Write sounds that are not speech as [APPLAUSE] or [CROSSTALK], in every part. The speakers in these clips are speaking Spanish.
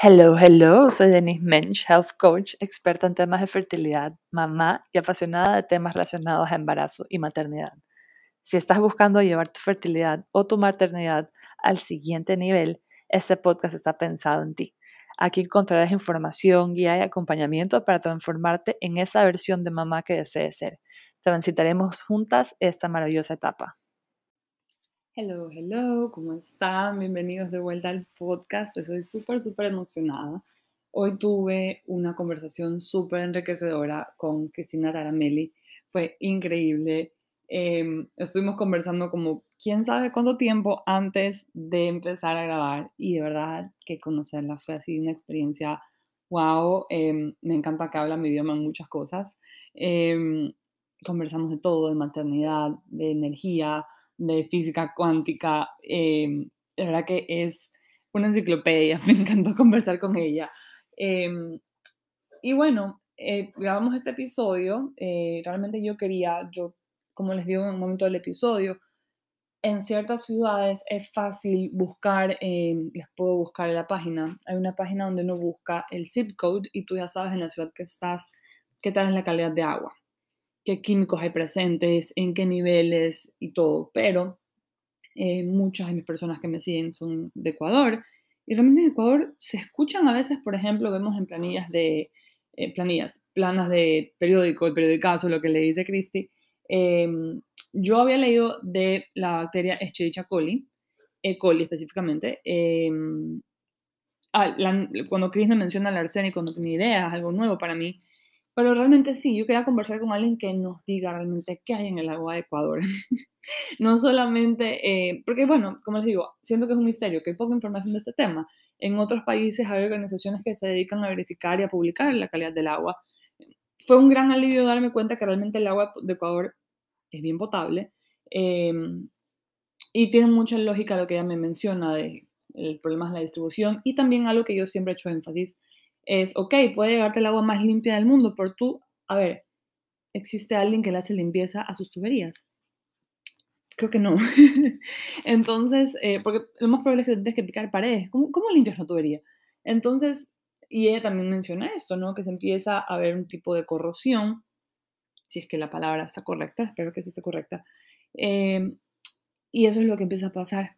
Hello, hello, soy Denise Mensch, Health Coach, experta en temas de fertilidad, mamá y apasionada de temas relacionados a embarazo y maternidad. Si estás buscando llevar tu fertilidad o tu maternidad al siguiente nivel, este podcast está pensado en ti. Aquí encontrarás información, guía y acompañamiento para transformarte en esa versión de mamá que desees ser. Transitaremos juntas esta maravillosa etapa. Hello, hello, ¿cómo están? Bienvenidos de vuelta al podcast. Estoy súper, súper emocionada. Hoy tuve una conversación súper enriquecedora con Cristina Taramelli. Fue increíble. Em, estuvimos conversando como quién sabe cuánto tiempo antes de empezar a grabar y de verdad que conocerla fue así una experiencia wow. Em, me encanta que habla mi idioma en muchas cosas. Em, conversamos de todo, de maternidad, de energía, de física cuántica. Eh, la verdad que es una enciclopedia, [LAUGHS] me encantó conversar con ella. Em, y bueno, eh, grabamos este episodio. Eh, realmente yo quería, yo, como les digo en un momento del episodio, en ciertas ciudades es fácil buscar, em, les puedo buscar en la página. Hay una página donde uno busca el zip code y tú ya sabes en la ciudad que estás qué tal es la calidad de agua qué químicos hay presentes, en qué niveles y todo, pero eh, muchas de mis personas que me siguen son de Ecuador y realmente en Ecuador se escuchan a veces, por ejemplo, vemos en planillas de, eh, planillas, planas de periódico, el periodicazo, lo que le dice Cristi, em, yo había leído de la bacteria Escherichia coli, E. coli específicamente, em, ah, cuando Cris me menciona el arsénico no tenía idea, es algo nuevo para mí, pero realmente sí, yo quería conversar con alguien que nos diga realmente qué hay en el agua de Ecuador. [LAUGHS] no solamente, eh, porque bueno, como les digo, siento que es un misterio, que hay poca información de este tema. En otros países hay organizaciones que se dedican a verificar y a publicar la calidad del agua. Fue un gran alivio darme cuenta que realmente el agua de Ecuador es bien potable. Em, y tiene mucha lógica lo que ella me menciona de el problema de la distribución y también algo que yo siempre he hecho énfasis es, ok, puede llegarte el agua más limpia del mundo, pero tú, a ver, ¿existe alguien que le hace limpieza a sus tuberías? Creo que no. [LAUGHS] Entonces, eh, porque lo más probable es que tienes que picar paredes. ¿Cómo, ¿Cómo, limpias una tubería? Entonces, y ella también menciona esto, ¿no? Que se empieza a ver un tipo de corrosión, si es que la palabra está correcta, espero que sí esté correcta. Em, y eso es lo que empieza a pasar.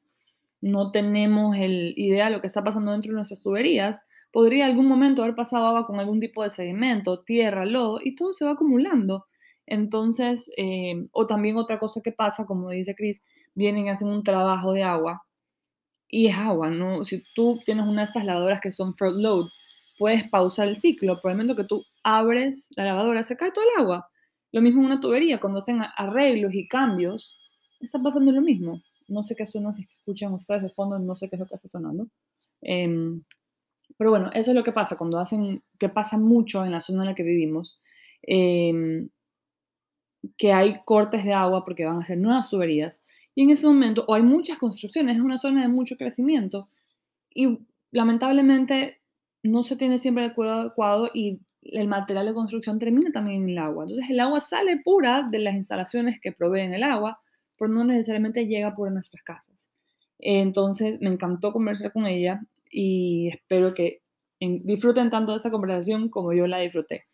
No tenemos el idea de lo que está pasando dentro de nuestras tuberías podría algún momento haber pasado agua con algún tipo de sedimento, tierra, lodo, y todo se va acumulando. Entonces, eh, o también otra cosa que pasa, como dice Chris, vienen y hacen un trabajo de agua y es agua, ¿no? Si tú tienes una de estas lavadoras que son front load, puedes pausar el ciclo, por el momento que tú abres la lavadora, se cae todo el agua. Lo mismo en una tubería, cuando hacen arreglos y cambios, está pasando lo mismo. No sé qué suena, si escuchan ustedes de fondo, no sé qué es lo que está sonando. Em, pero bueno, eso es lo que pasa cuando hacen, que pasa mucho en la zona en la que vivimos, em, que hay cortes de agua porque van a hacer nuevas tuberías. Y en ese momento, o hay muchas construcciones, es una zona de mucho crecimiento. Y lamentablemente no se tiene siempre el cuidado adecuado y el material de construcción termina también en el agua. Entonces el agua sale pura de las instalaciones que proveen el agua, pero no necesariamente llega por nuestras casas. Entonces me encantó conversar con ella y espero que disfruten tanto de esta conversación como yo la disfruté.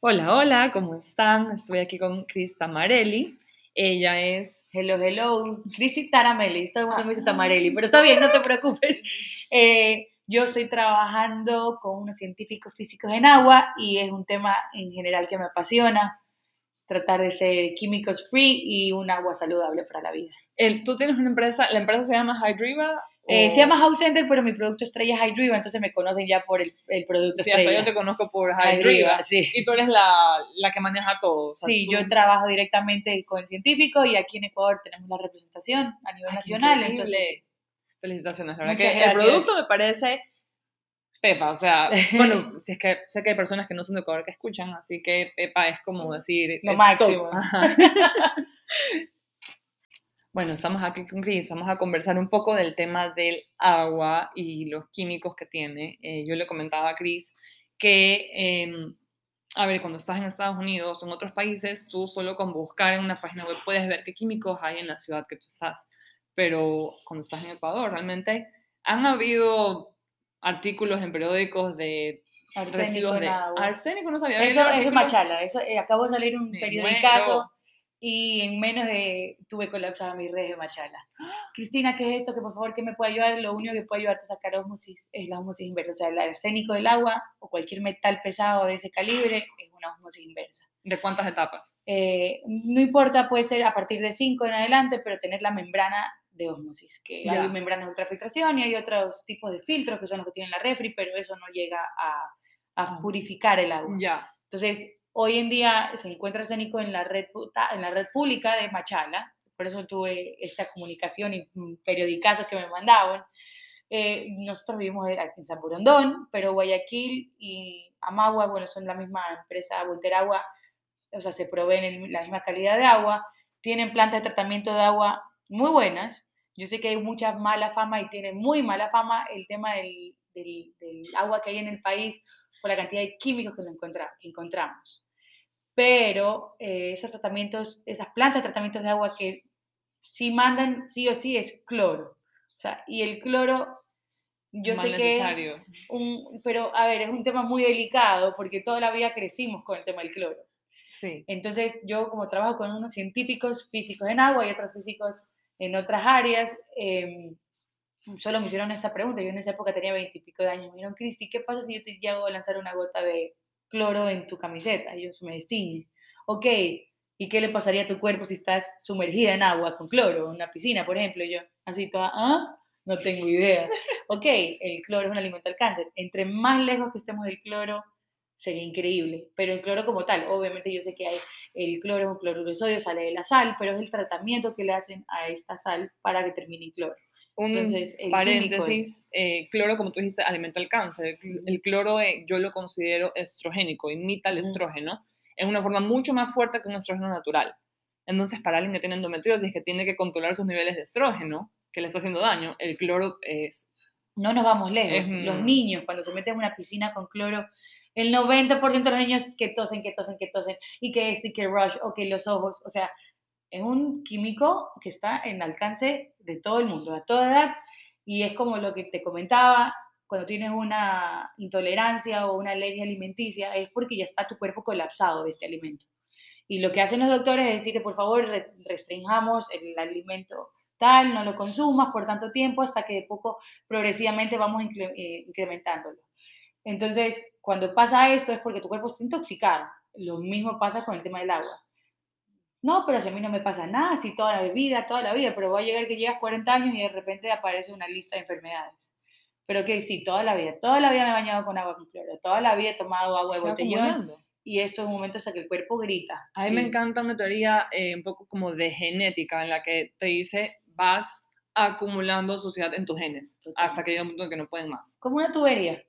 Hola, hola, ¿cómo están? Estoy aquí con Crista Marelli. Ella es... Hello, hello. Cristi Taramelli. Todo el mundo me dice Tamarelli, pero está bien, no te [LAUGHS] preocupes. Eh, yo estoy trabajando con unos científicos físicos en agua y es un tema en general que me apasiona tratar de ser químicos free y un agua saludable para la vida. El, Tú tienes una empresa, la empresa se llama Hydriva. Eh, se llama House Center, pero mi producto estrella es Hydriva, entonces me conocen ya por el, el producto sí, estrella. yo te conozco por Hydriva. Sí. Y tú eres la, la que maneja todo. sí, yo trabajo directamente con el científico y aquí en Ecuador tenemos la representación a nivel nacional. Entonces, Felicitaciones, la verdad que el producto me parece Pepa, o sea, [LAUGHS] bueno, si es que sé que hay personas que no son de Ecuador que escuchan, así que Pepa es como decir... Lo máximo. [LAUGHS] bueno, estamos aquí con Chris, vamos a conversar un poco del tema del agua y los químicos que tiene. Eh, yo le comentaba a Chris que, em, a ver, cuando estás en Estados Unidos o en otros países, tú solo con buscar en una página web puedes ver qué químicos hay en la ciudad que tú estás, pero cuando estás en Ecuador, realmente Han habido artículos en periódicos de Arsénico residuos de agua. arsénico, no sabía. Eso es de Machala. Eso, eh, acabo de salir un periodicazo muero. Y en menos de tuve colapsada mi red de Machala. Cristina, ¿qué es esto? Que por favor, ¿qué me puede ayudar? Lo único que puede ayudarte a sacar osmosis es la osmosis inversa. O sea, el arsénico del agua o cualquier metal pesado de ese calibre es una osmosis inversa. ¿De cuántas etapas? Eh, no importa, puede ser a partir de 5 en adelante, pero tener la membrana de osmosis, que Ya. hay membranas de ultrafiltración y hay otros tipos de filtros que son los que tienen la refri, pero eso no llega a, a Ah. purificar el agua. Ya. Entonces, hoy en día se encuentra arsénico en la red, en la red pública de Machala, por eso tuve esta comunicación y mm, periodicazos que me mandaban. Eh, nosotros vivimos en- aquí en San Borondón, pero Guayaquil y Amagua, bueno, son la misma empresa, Buenteragua, o sea, se proveen el- la misma calidad de agua, tienen plantas de tratamiento de agua muy buenas. Yo sé que hay mucha mala fama y tiene muy mala fama el tema del, del- del agua que hay en el país por la cantidad de químicos que, lo encontra- que encontramos. Pero eh, esos tratamientos, esas plantas de tratamientos de agua que sí mandan sí o sí es cloro. O sea, y el cloro, yo Más sé que es necesario. un, pero a ver, es un tema muy delicado porque toda la vida crecimos con el tema del cloro. Sí. Entonces, yo como trabajo con unos científicos físicos en agua y otros físicos en otras áreas, eh, solo me hicieron esa pregunta. Yo en esa época tenía veintipico de años. Me dijeron, Cristi, ¿qué pasa si yo te llego a lanzar una gota de cloro en tu camiseta? Y yo me destiñe. Ok, ¿y qué le pasaría a tu cuerpo si estás sumergida en agua con cloro, en una piscina, por ejemplo? Yo, así toda, ¿ah? No tengo idea. Ok, el cloro es un alimento al cáncer. Entre más lejos que estemos del cloro, sería increíble. Pero el cloro como tal, obviamente yo sé que hay el cloro es un cloruro de sodio, sale de la sal, pero es el tratamiento que le hacen a esta sal para que termine en cloro. Un Entonces, paréntesis, eh, cloro, como tú dijiste, alimenta el cáncer. El, el cloro eh, yo lo considero estrogénico, imita el estrógeno. Es una forma mucho más fuerte que un estrógeno natural. Entonces, para alguien que tiene endometriosis, que tiene que controlar sus niveles de estrógeno, que le está haciendo daño, el cloro es... No nos vamos lejos. Es, Los niños, cuando se meten en una piscina con cloro, el 90% de los niños que tosen, que tosen, que tosen, y que esto, y que rush, o que los ojos, o sea, es un químico que está en alcance de todo el mundo, a toda edad, y es como lo que te comentaba, cuando tienes una intolerancia o una alergia alimenticia, es porque ya está tu cuerpo colapsado de este alimento. Y lo que hacen los doctores es decir, por favor, re- restringamos el alimento tal, no lo consumas por tanto tiempo hasta que de poco progresivamente vamos eh, incrementándolo. Entonces, cuando pasa esto es porque tu cuerpo está intoxicado. Lo mismo pasa con el tema del agua. No, pero si a mí no me pasa nada, si toda la vida, toda la vida, pero va a llegar que llegas 40 años y de repente aparece una lista de enfermedades. Pero que sí, toda la vida, toda la vida me he bañado con agua con cloro, toda la vida he tomado agua de botellón y esto es un momento hasta que el cuerpo grita. A mí me encanta una teoría eh, un poco como de genética, en la que te dice, vas acumulando suciedad en tus genes, hasta que llega un punto en que no pueden más. Como una tubería.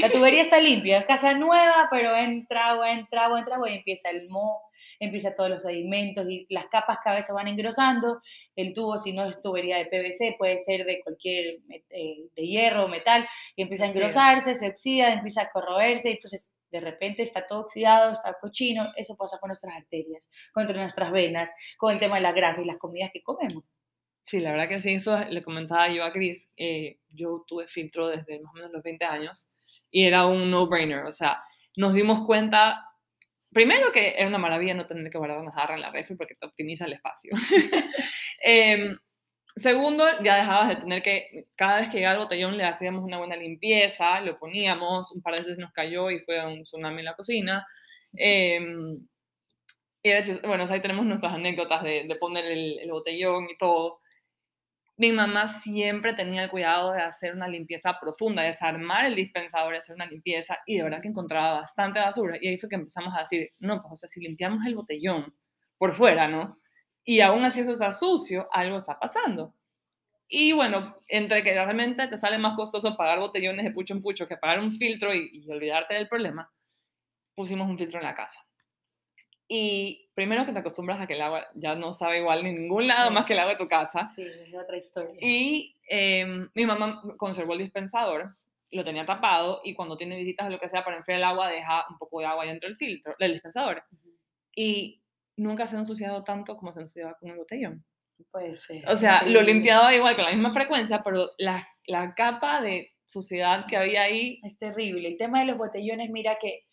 La tubería está limpia, es casa nueva, pero entra agua, entra agua, entra agua y empieza el moho, empieza todos los sedimentos y las capas cada vez se van engrosando. El tubo, si no es tubería de PVC, puede ser de cualquier eh, de hierro metal, y empieza a engrosarse, se oxida, empieza a corroerse, entonces de repente está todo oxidado, está cochino. Eso pasa con nuestras arterias, con nuestras venas, con el tema de la grasa y las comidas que comemos. Sí, la verdad que sí, eso le comentaba yo a Chris. eh, yo tuve filtro desde más o menos los 20 años y era un no-brainer. O sea, nos dimos cuenta, primero que era una maravilla no tener que guardar una jarra en la refri porque te optimiza el espacio. [LAUGHS] Em, segundo, ya dejabas de tener que, cada vez que llegaba el botellón le hacíamos una buena limpieza, lo poníamos, un par de veces nos cayó y fue un tsunami en la cocina. Em, y era chis- bueno, ahí tenemos nuestras anécdotas de, de poner el, el botellón y todo. Mi mamá siempre tenía el cuidado de hacer una limpieza profunda, de desarmar el dispensador, hacer una limpieza, y de verdad que encontraba bastante basura. Y ahí fue que empezamos a decir, no, pues, o sea, si limpiamos el botellón por fuera, ¿no? Y aún así eso está sucio, algo está pasando. Y bueno, entre que realmente te sale más costoso pagar botellones de pucho en pucho que pagar un filtro y olvidarte del problema, pusimos un filtro en la casa. Y primero que te acostumbras a que el agua ya no sabe igual en ningún lado Sí. más que el agua de tu casa. Sí, es otra historia. Y em, mi mamá conservó el dispensador, lo tenía tapado y cuando tiene visitas o lo que sea para enfriar el agua deja un poco de agua dentro del filtro, del dispensador. Ujú. Y nunca se ha ensuciado tanto como se ensuciaba con el botellón. Puede ser. O sea, lo limpiaba igual con la misma frecuencia, pero las la capa de suciedad que había ahí. Es terrible. El tema de los botellones, mira que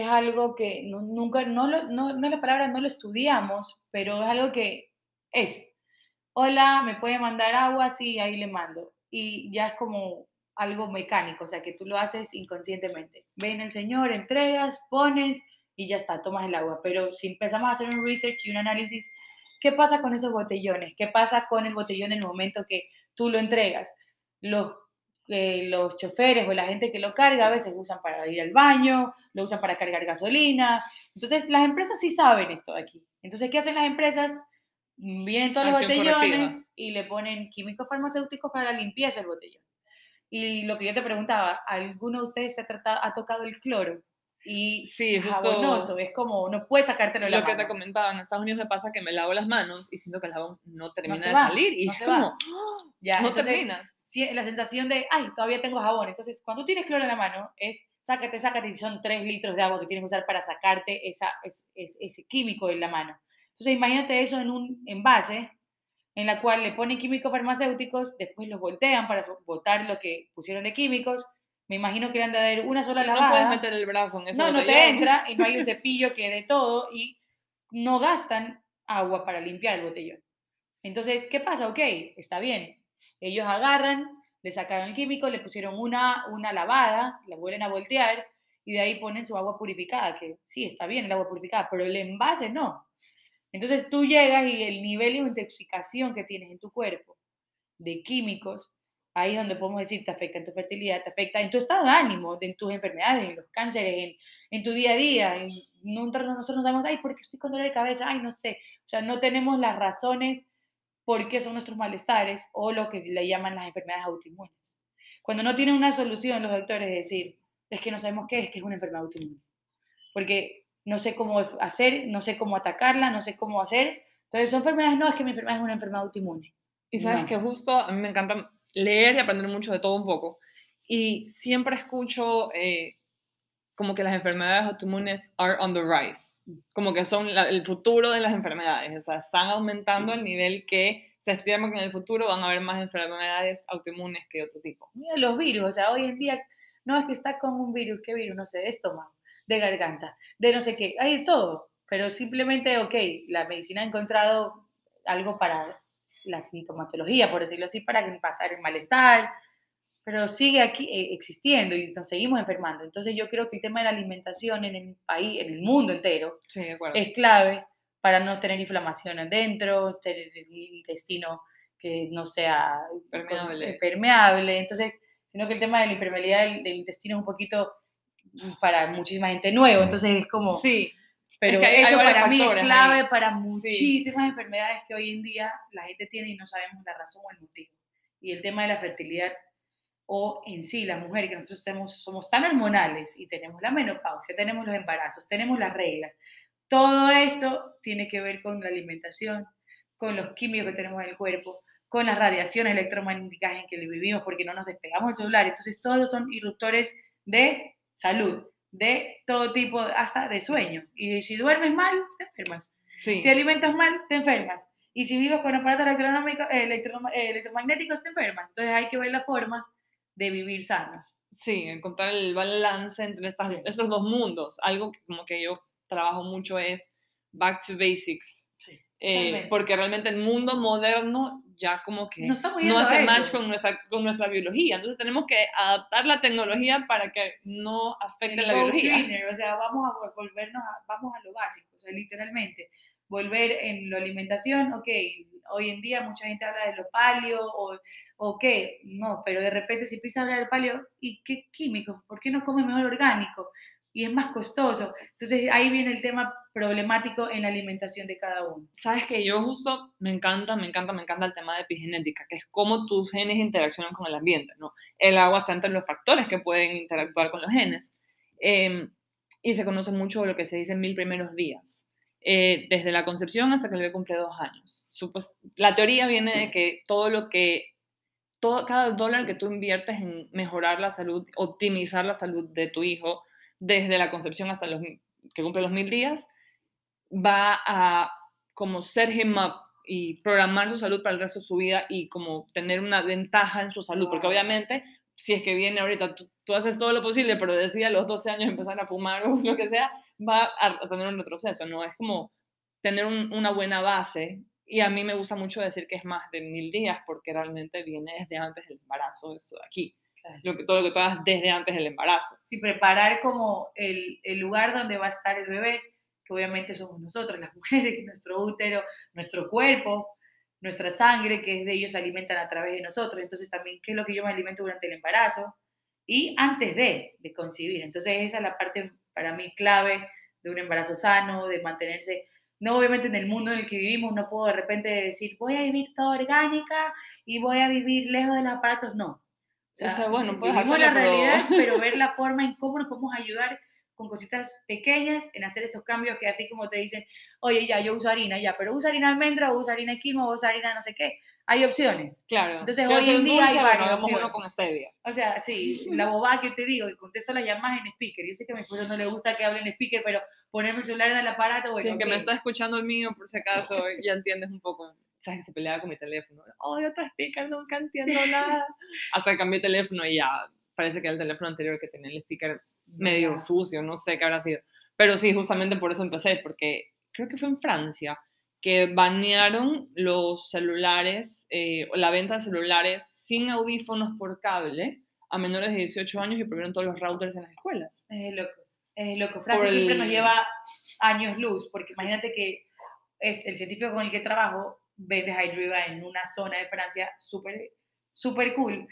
es algo que nu- nunca, no, lo, no, no la palabra, no lo estudiamos, pero es algo que es. Hola, ¿me puede mandar agua? Sí, ahí le mando. Y ya es como algo mecánico, o sea, que tú lo haces inconscientemente. Ven el señor, entregas, pones y ya está, tomas el agua. Pero si empezamos a hacer un research y un análisis, ¿qué pasa con esos botellones? ¿Qué pasa con el botellón en el momento que tú lo entregas? Los, eh, los choferes o la gente que lo carga a veces usan para ir al baño, lo usan para cargar gasolina. Entonces, las empresas sí saben esto de aquí. Entonces, ¿qué hacen las empresas? Vienen todos los botellones correctiva. y le ponen químicos farmacéuticos para la limpieza del botellón. Y lo que yo te preguntaba, ¿alguno de ustedes se ha, tratado, ha tocado el cloro? Y Sí, jabonoso, es como, no puedes sacártelo de la lo que te mano. comentaba, en Estados Unidos me pasa que me lavo las manos y siento que el jabón no termina se de va, salir y no es como, Ya, no entonces, terminas. sí, la sensación de, ay, todavía tengo jabón. Entonces, cuando tienes cloro en la mano, es sácate, sácate, y son tres litros de agua que tienes que usar para sacarte esa, es- es- ese químico de la mano. Entonces, imagínate eso en un envase en la cual le ponen químicos farmacéuticos, después los voltean para botar lo que pusieron de químicos. Me imagino que han de haber una sola No lavada. puedes meter el brazo en ese No, no te botellón. entra y no hay un cepillo que de todo y no gastan agua para limpiar el botellón. Entonces, ¿qué pasa? Ok, está bien. Ellos agarran, le sacaron el químico, le pusieron una, una lavada, la vuelven a voltear y de ahí ponen su agua purificada, que sí, está bien el agua purificada, pero el envase no. Entonces tú llegas y el nivel de intoxicación que tienes en tu cuerpo de químicos, ahí donde podemos decir te afecta en tu fertilidad, te afecta en tu estado de ánimo, en tus enfermedades, en los cánceres, en, en tu día a día. En, nosotros, nosotros nos sabemos, ay, ¿por qué estoy con dolor de cabeza? Ay, no sé. O sea, no tenemos las razones por qué son nuestros malestares o lo que le llaman las enfermedades autoinmunes. Cuando no tienen una solución los doctores es decir, es que no sabemos qué es, que es una enfermedad autoinmune. Porque no sé cómo hacer, no sé cómo atacarla, no sé cómo hacer. Entonces, son enfermedades, no, es que mi enfermedad es una enfermedad autoinmune. Y sabes No. que justo a mí me encanta leer y aprender mucho de todo un poco. Y siempre escucho eh, como que las enfermedades autoinmunes are on the rise. Como que son la- el futuro de las enfermedades. O sea, están aumentando al nivel que se estima que en el futuro van a haber más enfermedades autoinmunes que otro tipo. Mira los virus, o sea, hoy en día no es que está con un virus, ¿qué virus? No sé, de estómago, de garganta, de no sé qué, hay de todo, pero simplemente, ok, la medicina ha encontrado algo para la sintomatología, por decirlo así, para pasar el malestar, pero sigue aquí eh, existiendo y nos seguimos enfermando. Entonces yo creo que el tema de la alimentación en el país, en el mundo entero, Sí, es clave para no tener inflamación adentro, tener un intestino que no sea Permeable. permeable. Entonces, sino que el tema de la impermeabilidad del, del intestino es un poquito para muchísima gente nuevo. Entonces es como, sí, pero que hay- hay eso para mí es clave ahí. para Sí. muchísimas enfermedades que hoy en día la gente tiene y no sabemos la razón o el motivo. Y el tema de la fertilidad o en sí la mujer, que nosotros tenemos, somos tan hormonales y tenemos la menopausia, tenemos los embarazos, tenemos las reglas. Todo esto tiene que ver con la alimentación, con los químicos que tenemos en el cuerpo, con las radiaciones electromagnéticas en que vivimos porque no nos despegamos del celular. Entonces, todos son irruptores de salud, de todo tipo, hasta de sueño. Y si duermes mal, te enfermas. sí. Si alimentas mal, te enfermas. Y si vives con aparatos eh, electro- eh, electromagnéticos, te enfermas. Entonces hay que ver la forma de vivir sanos. Sí, encontrar el balance entre estas, Sí. estos dos mundos. Algo que como que yo trabajo mucho es back to basics. Eh, porque realmente el mundo moderno ya como que No no hace match con nuestra, con nuestra biología. Entonces tenemos que adaptar la tecnología para que no afecte El la biología. greener, o sea, vamos a vol- volvernos a, vamos a lo básico, o sea, literalmente, volver en la alimentación, ok, hoy en día mucha gente habla de lo paleo, o, o qué, no, pero de repente si empieza a hablar del paleo, ¿y qué químicos? ¿Por qué no come mejor orgánico? Y es más costoso. Entonces ahí viene el tema problemático en la alimentación de cada uno. Sabes que yo justo me encanta, me encanta, me encanta el tema de epigenética, que es cómo tus genes interaccionan con el ambiente, ¿no? El agua está entre los factores que pueden interactuar con los genes. Eh, y se conoce mucho lo que se dice en mil primeros días, eh, desde la concepción hasta que el bebé cumple dos años. Supos- la teoría viene de que todo lo que, todo, cada dólar que tú inviertes en mejorar la salud, optimizar la salud de tu hijo, desde la concepción hasta los, que cumple los mil días, va a como set him up y programar su salud para el resto de su vida y como tener una ventaja en su salud, porque obviamente si es que viene ahorita, tú, tú, haces todo lo posible, pero decía a los 12 años empezar a fumar o [LAUGHS] lo que sea, va a, tener un retroceso, ¿no? Es como tener una buena base. Y a mí me gusta mucho decir que es más de mil días, porque realmente viene desde antes del embarazo, eso de aquí. Lo que, todo lo que tú hagas desde antes del embarazo. Sí, preparar como el, el lugar donde va a estar el bebé, que obviamente somos nosotros, las [LAUGHS] mujeres, nuestro útero, nuestro cuerpo, nuestra sangre, que es de ellos se alimentan a través de nosotros. Entonces también, ¿qué es lo que yo me alimento durante el embarazo? Y antes de, de concebir. Entonces esa es la parte para mí clave de un embarazo sano, de mantenerse, no obviamente en el mundo en el que vivimos, no puedo de repente decir, voy a vivir toda orgánica y voy a vivir lejos de los aparatos, no. O sea, bueno, puedes vivimos la realidad, [LAUGHS] pero ver la forma en cómo nos podemos ayudar con cositas pequeñas en hacer estos cambios que así como te dicen, oye, ya, yo uso harina, ya, pero usa harina almendra o usa harina quinoa o usa harina no sé qué. Hay opciones. Claro. Entonces hoy en día hay varias uno con stevia. O sea, sí, la [LAUGHS] bobada que te digo, que contesto las llamadas en speaker. Yo sé que a mi esposo no le gusta que hable en speaker, pero ponerme el celular en el aparato, bueno, Sí, que me está escuchando el mío, por si acaso, ya entiendes un poco. ¿Sabes? Se peleaba con mi teléfono. Oh, otro speaker, nunca entiendo nada. [LAUGHS] Hasta que cambié el teléfono y ya parece que era el teléfono anterior que tenía el speaker medio sucio, no sé qué habrá sido. Pero sí, justamente por eso empecé, porque creo que fue en Francia que banearon los celulares, eh, la venta de celulares sin audífonos por cable a menores de 18 años y prohibieron todos los routers en las escuelas. Es loco, es loco. Francia siempre nos lleva años luz, porque imagínate que es el científico con el que trabajo vende Hydriva en una zona de Francia súper super cool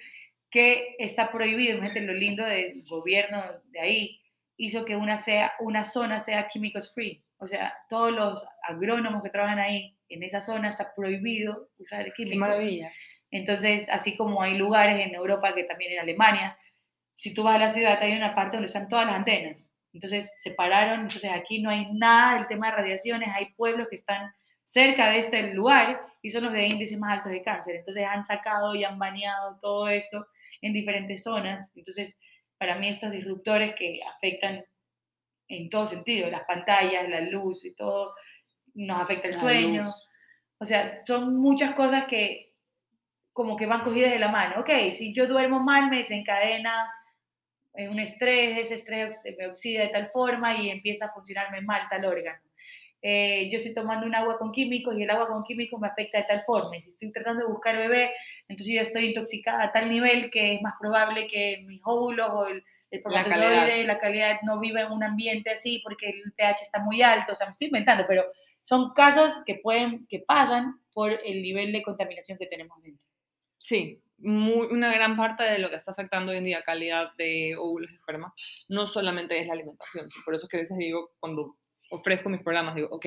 que está prohibido, imagínate lo lindo del gobierno de ahí, hizo que una, sea, una zona sea químicos free. O sea, todos los agrónomos que trabajan ahí, en esa zona está prohibido usar químicos. Qué maravilla. Entonces, así como hay lugares en Europa, que también en Alemania, si tú vas a la ciudad, hay una parte donde están todas las antenas. Entonces, se pararon, entonces aquí no hay nada del tema de radiaciones, hay pueblos que están cerca de este lugar y son los de índices más altos de cáncer. Entonces, han sacado y han baneado todo esto en diferentes zonas. Entonces, para mí estos disruptores que afectan en todo sentido, las pantallas, la luz y todo, nos afecta el sueño. O sea, son muchas cosas que como que van cogidas de la mano. Ok, si yo duermo mal, me desencadena un estrés, ese estrés me oxida de tal forma y empieza a funcionarme mal tal órgano. Eh, yo estoy tomando un agua con químicos y el agua con químicos me afecta de tal forma. Y si estoy tratando de buscar bebé, entonces yo estoy intoxicada a tal nivel que es más probable que mis óvulos o el, el la calidad. la calidad no viva en un ambiente así porque el pH está muy alto. O sea, me estoy inventando, pero son casos que, pueden, que pasan por el nivel de contaminación que tenemos dentro. Sí, una gran parte de lo que está afectando hoy en día calidad de óvulos y esperma no solamente es la alimentación. Por eso es que a veces digo, cuando ofrezco mis programas, digo, ok,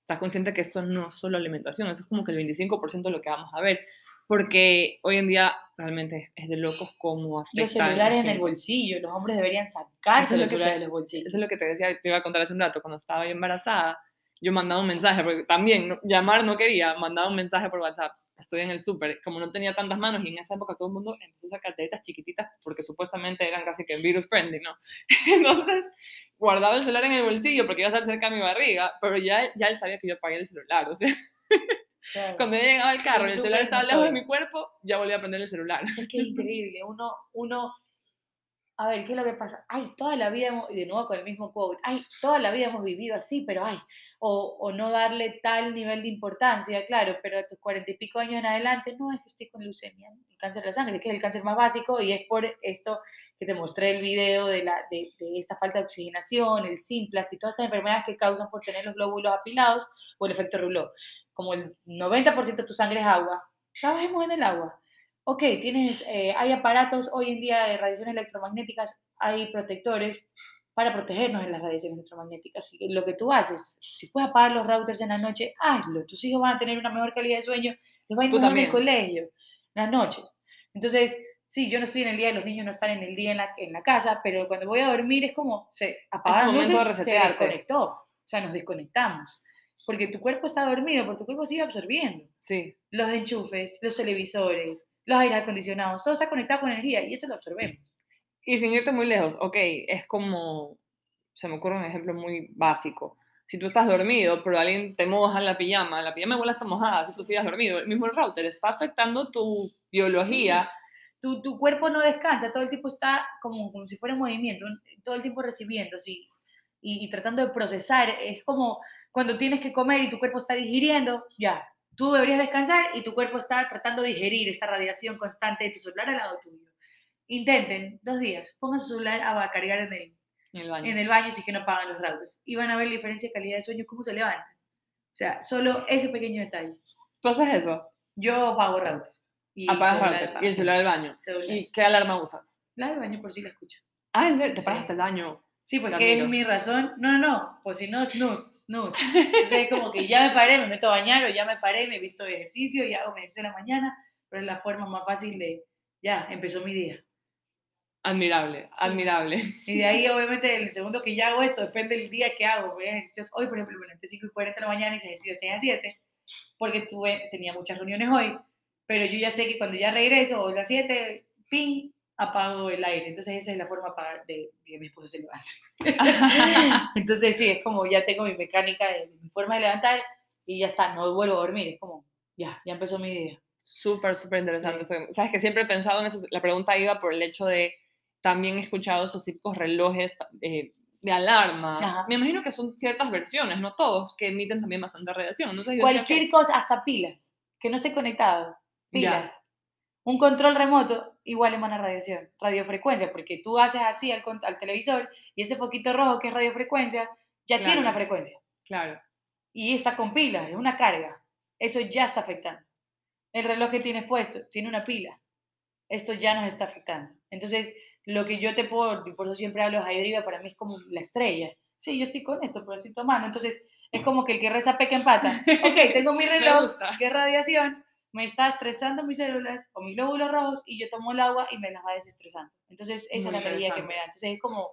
estás consciente que esto no es solo alimentación, eso es como que el 25% de lo que vamos a ver, porque hoy en día realmente es de locos cómo afecta. Los celulares en el bolsillo, los hombres deberían sacarse los celulares de los bolsillos. Eso es lo que te decía, te iba a contar hace un rato, cuando estaba embarazada, yo mandaba un mensaje, porque también llamar no quería, mandaba un mensaje por WhatsApp. Estoy en el súper, como no tenía tantas manos y en esa época todo el mundo empezó a sacar chiquititas porque supuestamente eran casi que virus friendly, ¿no? [LAUGHS] Entonces guardaba el celular en el bolsillo porque iba a estar cerca de mi barriga, pero ya, ya él sabía que yo apagué el celular, o sea, [LAUGHS] cuando yo llegaba al carro y el celular estaba lejos de mi cuerpo, ya volví a prender el celular. Es que increíble, uno, uno a ver, ¿qué es lo que pasa? Ay, toda la vida, hemos, y de nuevo con el mismo quote, ay, toda la vida hemos vivido así, pero ay, o, o, no darle tal nivel de importancia, claro, pero a tus cuarenta y pico años en adelante, no, es que estoy con leucemia, el cáncer de la sangre, que es el cáncer más básico, y es por esto que te mostré el video de, la, de, de esta falta de oxigenación, el simplas y todas estas enfermedades que causan por tener los glóbulos apilados o el efecto Rouleau. Como el 90% de tu sangre es agua, trabajemos en el agua ok, tienes, eh, hay aparatos hoy en día de radiaciones electromagnéticas, hay protectores para protegernos en las radiaciones electromagnéticas. Y lo que tú haces, si puedes apagar los routers en la noche, hazlo. Tus hijos van a tener una mejor calidad de sueño, les va a ir mejor en el colegio, las noches. Entonces, sí, yo no estoy en el día, los niños no están en el día en la, en la casa, pero cuando voy a dormir es como, se luces, se desconectó. O sea, nos desconectamos porque tu cuerpo está dormido, porque tu cuerpo sigue absorbiendo. Sí. Los enchufes, los televisores, los aires acondicionados, todo está conectado con energía y eso lo absorbemos. Y sin irte muy lejos, ok, es como, se me ocurre un ejemplo muy básico. si tú estás dormido, pero alguien te moja la pijama, la pijama igual está mojada, si tú sigues dormido, el mismo router está afectando tu biología. Tu, tu cuerpo no descansa, todo el tiempo está como, como si fuera en movimiento, todo el tiempo recibiendo sí, y, y tratando de procesar. Es como cuando tienes que comer y tu cuerpo está digiriendo, ya, tú deberías descansar y tu cuerpo está tratando de digerir esta radiación constante de tu celular al lado tuyo. Intenten dos días, pongan su celular a cargar en el, En el baño. en el baño si es que no apagan los routers. Y van a ver la diferencia de calidad de sueño, cómo se levantan. O sea, solo ese pequeño detalle. ¿Tú haces eso? Yo apago routers. Y Apagas router y el celular del baño. Celular. ¿Y qué alarma usas? La del baño por si la escucho. Ah, te Sí. paras hasta el baño. Sí, pues que es mi razón. No, no, no. Pues si no, snooze, snooze. [LAUGHS] Entonces es como que ya me paré, me meto a bañar o ya me paré, me he visto de ejercicio y hago mi ejercicio en la mañana, pero es la forma más fácil de, ya, empezó mi día. Admirable, admirable. Y de ahí, [LAUGHS] obviamente, el segundo que ya hago esto, depende del día que hago. Voy a ejercicios hoy, por ejemplo, me levanté 5 y 40 de la mañana y hice ejercicio de 6 a 7, porque tuve, tenía muchas reuniones hoy, pero yo ya sé que cuando ya regreso, o a las 7, ping, apago el aire. Entonces esa es la forma de que mi esposo se levante. [LAUGHS] Entonces sí, es como ya tengo mi mecánica de, de mi forma de levantar y ya está, no vuelvo a dormir, es como, ya, ya empezó mi día. Súper, súper interesante. Sabes que siempre he pensado en eso. La pregunta iba por el hecho de también he escuchado esos típicos relojes eh, de alarma. Ajá. Me imagino que son ciertas versiones, no todos, que emiten también bastante radiación. Entonces, yo Cualquier que- cosa, hasta pilas, que no esté conectado, Ya. Un control remoto igual emana radiación, radiofrecuencia, porque tú haces así al, al televisor y ese foquito rojo que es radiofrecuencia ya Claro. tiene una frecuencia Claro. y está con pilas, es una carga. Eso ya está afectando. El reloj que tienes puesto tiene una pila. Esto ya nos está afectando. Entonces, lo que yo te puedo, y por eso siempre hablo de Haidriva, para mí es como la estrella. Sí, yo estoy con esto, pero estoy tomando. Entonces, es como que el que reza peca empata. [LAUGHS] Ok, tengo mi reloj, es radiación, me está estresando mis células o mis lóbulos rojos y yo tomo el agua y me las va desestresando. Entonces, esa Muy es la energía que me da. Entonces, es como,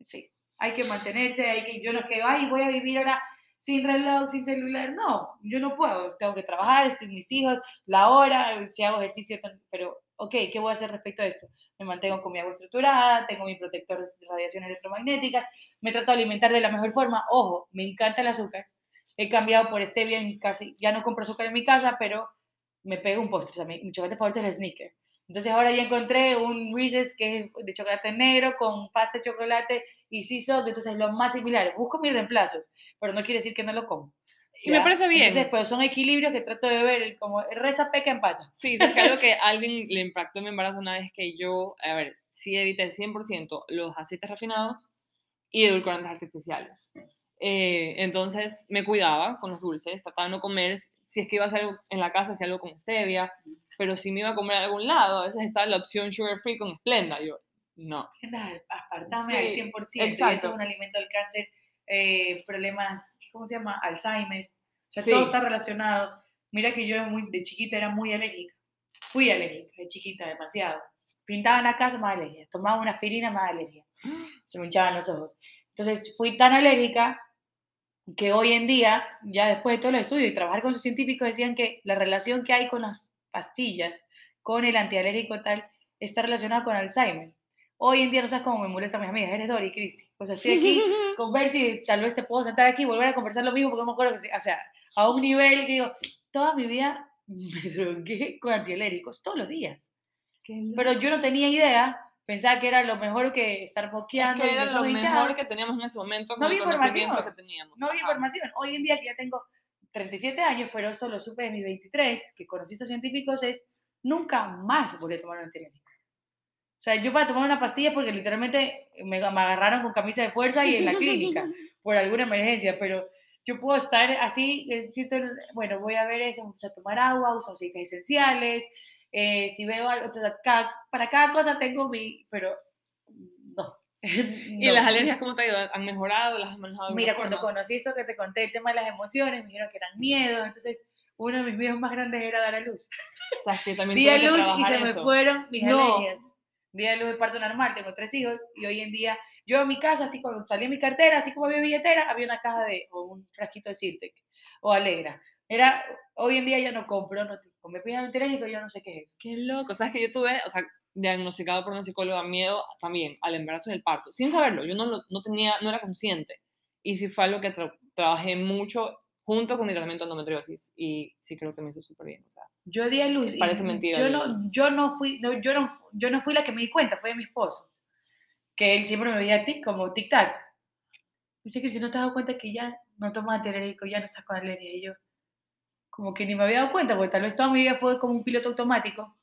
sí, hay que mantenerse, hay que, yo no es que, ay, voy a vivir ahora sin reloj, sin celular. No, yo no puedo. Tengo que trabajar, estoy mis hijos, la hora, si hago ejercicio, pero, ok, ¿qué voy a hacer respecto a esto? Me mantengo con mi agua estructurada, tengo mi protector de radiación electromagnética, me trato de alimentar de la mejor forma. Ojo, me encanta el azúcar. He cambiado por stevia en casi, ya no compro azúcar en mi casa, pero me pego un postre. O sea, mi, mi chocolate favorito es el sneaker. Entonces ahora ya encontré un Reese's que es de chocolate negro con pasta de chocolate y salt, entonces es lo más similar. Busco mis reemplazos, pero no quiere decir que no lo como. Y me parece bien. Entonces, pues son equilibrios que trato de ver, como reza, peca, empata. Sí, es que algo que a [LAUGHS] alguien le impactó en mi embarazo una vez que yo, a ver, sí evité 100% los aceites refinados y edulcorantes artificiales. Eh, entonces me cuidaba con los dulces, trataba de no comer, si es que iba a hacer algo en la casa, hacía algo con stevia, pero si me iba a comer a algún lado, a veces estaba la opción sugar free con Splenda, yo, no. Anda, Apartame al Sí, 100%. Y eso exacto. es un alimento del cáncer, eh, problemas, ¿cómo se llama? Alzheimer. O sea, Sí. todo está relacionado. Mira que yo muy, de chiquita era muy alérgica. Fui alérgica, de chiquita, demasiado. Pintaba en la casa, más alergia. Tomaba una aspirina, más alergia. Se me hinchaban los ojos. Entonces fui tan alérgica que hoy en día, ya después de todos los estudios y trabajar con sus científicos, decían que la relación que hay con las pastillas, con el antialérgico tal, está relacionada con Alzheimer. Hoy en día no sabes cómo me molestan mis amigas, eres Dori, Cristi. Pues estoy aquí con ver si tal vez te puedo sentar aquí y volver a conversar lo mismo, porque no me acuerdo que, o sea, a un nivel que digo, toda mi vida [LAUGHS] me drogué con antialérgicos, todos los días. Pero yo no tenía idea, pensaba que era lo mejor que estar Es boqueando que y era lo mejor que teníamos en ese momento No el había conocimiento información. que teníamos. No había información. Hoy en día que ya tengo 37 años, pero esto lo supe de mis 23, que conocí a estos científicos, es nunca más volví a tomar un antialérgico. O sea, yo para tomar una pastilla porque literalmente me, me agarraron con camisa de fuerza y en la clínica [LAUGHS] por alguna emergencia, pero yo puedo estar así, eh, siento bueno, voy a ver eso, vamos a tomar agua, uso aceites esenciales, eh, si veo algo, o sea, cada- para cada cosa tengo mi, pero no. [LAUGHS] ¿Y No. las alergias cómo te ha ido? ¿Han mejorado? ¿Las has manejado Mira, cuando forma? conocí esto que te conté, el tema de las emociones, me dijeron que eran miedos, entonces uno de mis miedos más grandes era dar a luz. Sabes que también Di a luz y se me fueron mis No. alergias. Di a luz de parto normal, tengo tres hijos y hoy en día, yo en mi casa, así como salí en mi cartera, así como había billetera, había una caja de, o un frasquito de Sirtec o Alegra. Era, hoy en día ya no compro, no tengo, me piden antialérgico, yo no sé qué es. Qué loco. Sabes que yo tuve, o sea, diagnosticado por una psicóloga miedo también al embarazo y el parto, sin saberlo. Yo no, no tenía, no era consciente. Y sí fue algo que tra- trabajé mucho junto con mi tratamiento de endometriosis y sí creo que me hizo súper bien. O sea, Yo di a luz. y Parece mentira, Yo no, yo, no fui, no, yo, no, yo no fui la que me di cuenta, fue mi esposo. Que él siempre me veía a ti como tic-tac. Dice que si no te has dado cuenta que ya no tomas antialérgico, ya no estás con alergia. Y yo, como que ni me había dado cuenta, porque tal vez toda mi vida fue como un piloto automático.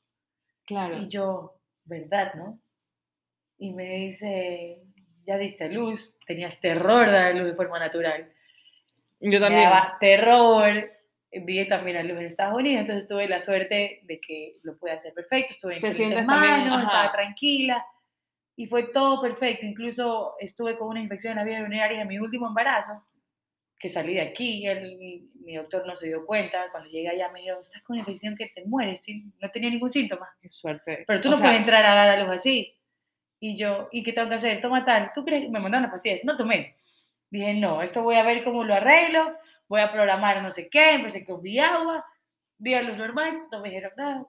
claro. Y yo, ¿verdad, no? Y me dice, ya diste luz, tenías terror de dar luz de forma natural. Yo Me también. daba terror. Vi también a luz en Estados Unidos, entonces tuve la suerte de que lo pude hacer perfecto. Estuve en Te excelentes manos, estaba tranquila y fue todo perfecto. Incluso estuve con una infección en las vías urinarias en mi último embarazo, que salí de aquí. el- mi doctor no se dio cuenta. Cuando llegué allá me dijo, estás con infección que te mueres. ¿sí? No tenía ningún síntoma. Qué suerte. Pero tú O no sea, puedes entrar a dar a luz así. Y yo, ¿y qué tengo que hacer? Toma tal. ¿Tú crees que me mandaron las pastillas? No tomé. Dije, no, esto voy a ver cómo lo arreglo. Voy a programar no sé qué. Empecé con mi agua. Di a luz normal. No me dijeron nada.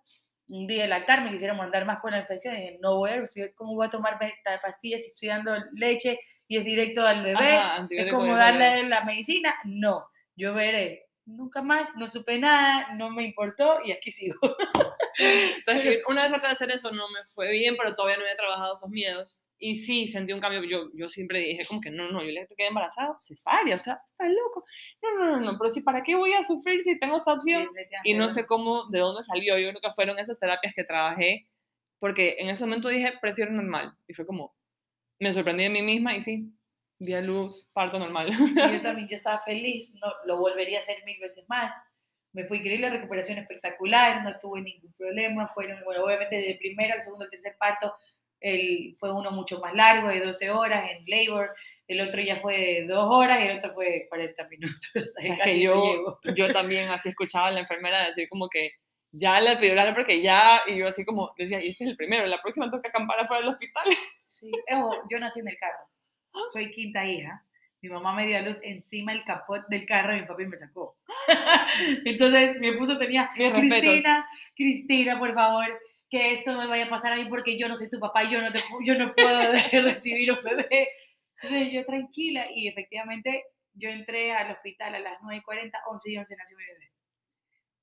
Un día de lactar me quisieron mandar más con la infección. Dije, no voy a recibir, ¿cómo voy a tomar pastillas si estoy dando leche y es directo al bebé? Ajá, es como darle la medicina. No, yo veré. Nunca más, no supe nada, no me importó y aquí sigo. [LAUGHS] ¿Sabes? Una vez traté de hacer eso, no me fue bien, pero todavía no había trabajado esos miedos. Y sí, sentí un cambio. Yo, yo siempre dije, como que no, no, yo le quedé embarazada, cesárea, o sea, está loco. No, no, no, no, pero si, ¿para qué voy a sufrir si tengo esta opción? Y no sé cómo, de dónde salió. Yo creo que fueron esas terapias que trabajé, porque en ese momento dije, prefiero normal. Y fue como, me sorprendí de mí misma y sí, di a luz, parto normal. Sí, yo [LAUGHS] también, yo estaba feliz, no, lo volvería a hacer mil veces más. Me fue increíble, la recuperación espectacular, no tuve ningún problema. Fueron, bueno, obviamente del primer al segundo al tercer parto, el, fue uno mucho más largo, de 12 horas en labor, el otro ya fue de 2 horas y el otro fue de 40 minutos. o sea, que yo, yo también así escuchaba a la enfermera decir como que ya la epidural porque ya, y yo así como decía, y este es el primero, la próxima toca acampar afuera del hospital. Sí, yo nací en el carro, soy quinta hija. Mi mamá me dio a luz encima del capot del carro y mi papi me sacó. [LAUGHS] Entonces mi esposo tenía Mis respetos. Cristina, Cristina, por favor, que esto no me vaya a pasar a mí porque yo no soy tu papá y yo no, te, yo no puedo [LAUGHS] recibir un bebé. Entonces yo tranquila y efectivamente yo entré al hospital a las 9.40, 11 y 11 nació mi bebé.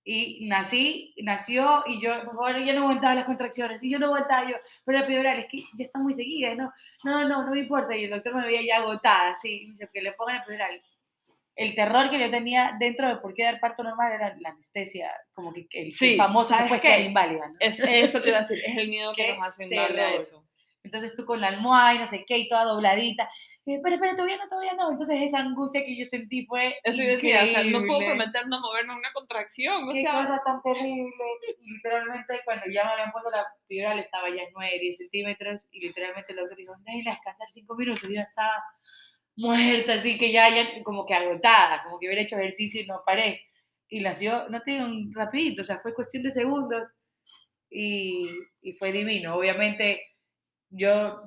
Y nací, nació y yo, por favor, yo no aguantaba las contracciones y yo no aguantaba yo, pero la epidural es que ya está muy seguida, no, no, no, no me importa. Y el doctor me veía ya agotada, sí, me dice que le pongan epidural el terror que yo tenía dentro de por qué dar parto normal era la anestesia, como que el Sí, famoso ¿sabes después qué? quedar inválida, ¿no? Es, eso te iba a decir, es el [LAUGHS] miedo que nos hacen darle a eso. Entonces tú con la almohada y no sé qué, y toda dobladita, eh, espera, espera, todavía no, todavía no. Entonces esa angustia que yo sentí fue Eso decía, o sea, no puedo prometer no moverme una contracción, o Qué sea, cosa tan terrible. Y literalmente cuando ya me habían puesto la epidural estaba ya 9, 10 centímetros y literalmente el doctor dijo, déjenla descansar 5 minutos. Yo ya estaba muerta, así que ya, ya como que agotada, como que hubiera hecho ejercicio y no paré. Y nació, no te digo un rapidito, o sea, fue cuestión de segundos y, y fue divino. Obviamente yo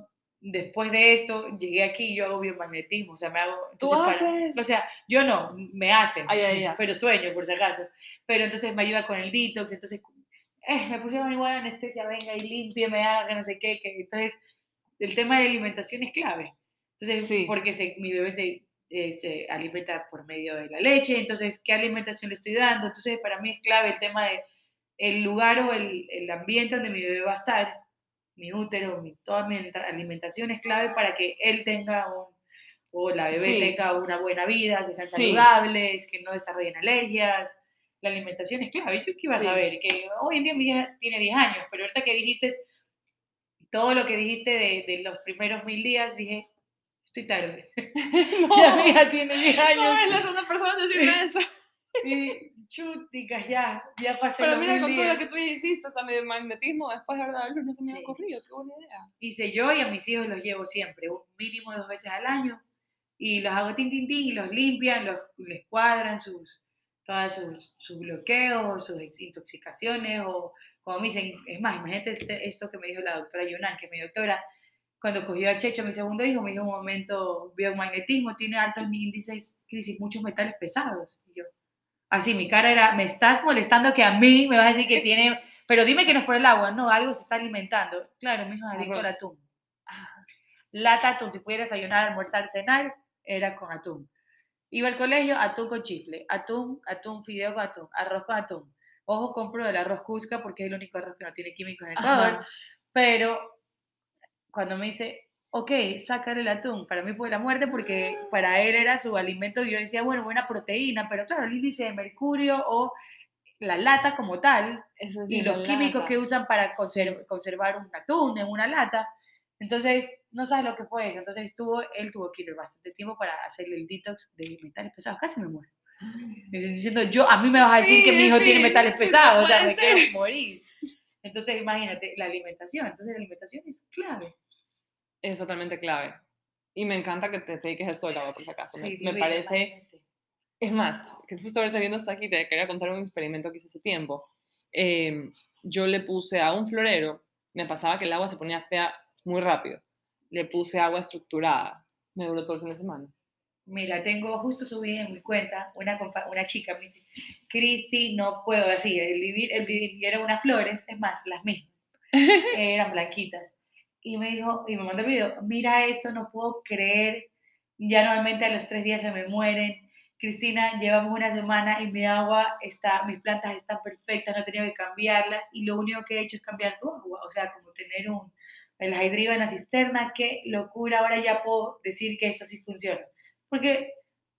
después de esto llegué aquí y yo hago biomagnetismo, o sea, me hago... tú para- haces. o sea, yo no, me hacen, Ay, ay, ay. pero sueño por si acaso. Pero entonces me ayuda con el detox, entonces eh, me pusieron igual anestesia, venga y limpie, me haga, no sé qué, que entonces el tema de alimentación es clave. Entonces, Sí. porque se- mi bebé se, eh, se alimenta por medio de la leche, entonces, ¿qué alimentación le estoy dando? Entonces, para mí es clave el tema de el lugar o el, el ambiente donde mi bebé va a estar, mi útero, mi, toda mi alimenta- alimentación es clave para que él tenga un, o la bebé Sí. tenga una buena vida, que sean Sí. saludables, que no desarrollen alergias. La alimentación es clave. Yo que iba a Sí. saber que hoy en día mi hija tiene 10 años, pero ahorita que dijiste todo lo que dijiste de, de los primeros mil días, dije, estoy tarde. [LAUGHS] [LAUGHS] no, mi hija tiene 10 no años. es la segunda persona decirme eso. [LAUGHS] Y chuticas, ya, ya pasé Pero mira, con todo lo que tú hiciste, también el magnetismo, después de luz, no se me Sí. había ocurrido, qué buena idea. hice yo y a mis hijos los llevo siempre, un mínimo dos veces al año. Y los hago tin, tin, tin, y los limpian, los, les cuadran sus, todos sus, sus bloqueos, sus intoxicaciones, o como me dicen, es más, imagínate este- esto que me dijo la doctora Yunan, que es mi doctora, cuando cogió a Checho, mi segundo hijo, me dijo un momento, biomagnetismo, tiene altos índices, crisis, muchos metales pesados. Y yo, así, mi cara era, me estás molestando que a mí me vas a decir que tiene, pero dime que no es por el agua, no, algo se está alimentando. Claro, mi hijo es adicto al atún. Lata atún, si pudiera desayunar, almorzar, cenar, era con atún. Iba al colegio, atún con chifle, atún, atún, fideo con atún, arroz con atún. Ojo, compro el arroz Cusca porque es el único arroz que no tiene químicos en Ecuador. Ajá. Pero cuando me dice, ok, sacar el atún, para mí fue la muerte porque para él era su alimento yo decía, bueno, buena proteína, pero claro, el índice de mercurio o la lata como tal sí, y los químicos lata. que usan para conser- conservar un atún en una lata. Entonces, no sabes lo que fue eso. Entonces, estuvo, él tuvo que ir bastante tiempo para hacerle el detox de metales pesados. Casi me muero. Diciendo, yo, a mí me vas a decir que mi Sí, hijo tiene sí, metales no pesados, o sea, me quiero morir. Entonces, imagínate, la alimentación. Entonces, la alimentación es clave. Es totalmente clave. Y me encanta que te dediques del agua, por si acaso. Me, Sí, me parece. Es más, que justo ahorita viendo aquí, te quería contar un experimento que hice hace tiempo. Eh, yo le puse a un florero, me pasaba que el agua se ponía fea muy rápido. Le puse agua estructurada. Me duró todo el fin de semana. Mira, tengo justo subí en mi cuenta una, una chica, me dice, Cristi, no puedo así, el vivir, el vivir era unas flores, es más, las mismas, [LAUGHS] eran blanquitas. Y me dijo, y me mandó el video, mira esto, no puedo creer, ya normalmente a los tres días se me mueren. Cristina, llevamos una semana y mi agua está, mis plantas están perfectas, no he tenido que cambiarlas y lo único que he hecho es cambiar tu agua, o sea, como tener un, el hydriva en la cisterna, qué locura, ahora ya puedo decir que esto sí funciona. Porque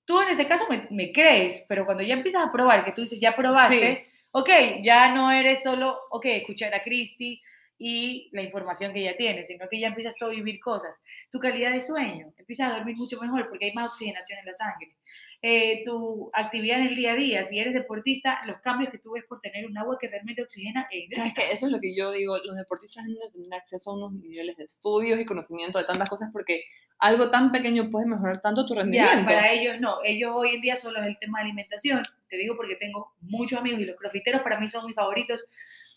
tú en este caso me, me crees, pero cuando ya empiezas a probar, que tú dices, ya probaste, ok, ya no eres solo, ok, escuchar a Cristi y la información que ella tiene, sino que ya empiezas a vivir cosas. Tu calidad de sueño, empiezas a dormir mucho mejor porque hay más oxigenación en la sangre. Eh, tu actividad en el día a día, si eres deportista, los cambios que tú ves por tener un agua que realmente oxigena e hidrata. ¿Sabes qué? Eso es lo que yo digo. Los deportistas deben de tener acceso a unos niveles de estudios y conocimiento de tantas cosas porque algo tan pequeño puede mejorar tanto tu Ya, rendimiento. para ellos no, ellos hoy en día solo es el tema de alimentación, te digo porque tengo muchos amigos y los crofiteros para mí son mis favoritos.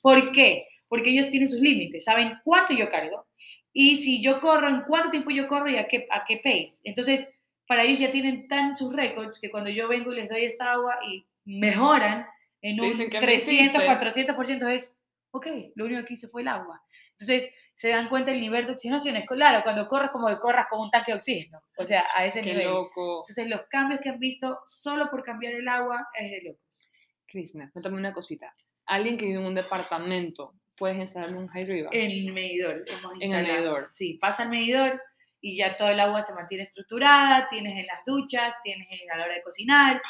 ¿Por qué? Porque ellos tienen sus límites, saben cuánto yo cargo y si yo corro, en cuánto tiempo yo corro y a qué, a qué pace. Entonces, para ellos ya tienen tan sus récords que cuando yo vengo y les doy esta agua y mejoran en un dicen, "¿Qué me 300, hiciste?". 400% es, ok, lo único que hice fue el agua. Entonces, se dan cuenta el nivel de oxigenación. Es claro, cuando corras como que corras con un tanque de oxígeno, o sea, a ese Qué nivel. loco. Entonces, los cambios que han visto solo por cambiar el agua es de locos. Cristina, cuéntame una cosita. Alguien que vive en un departamento, ¿puedes instalarle un hydriva? El medidor, En el medidor. Sí, pasa el medidor y ya todo el agua se mantiene estructurada, tienes en las duchas, tienes en- a la hora de cocinar.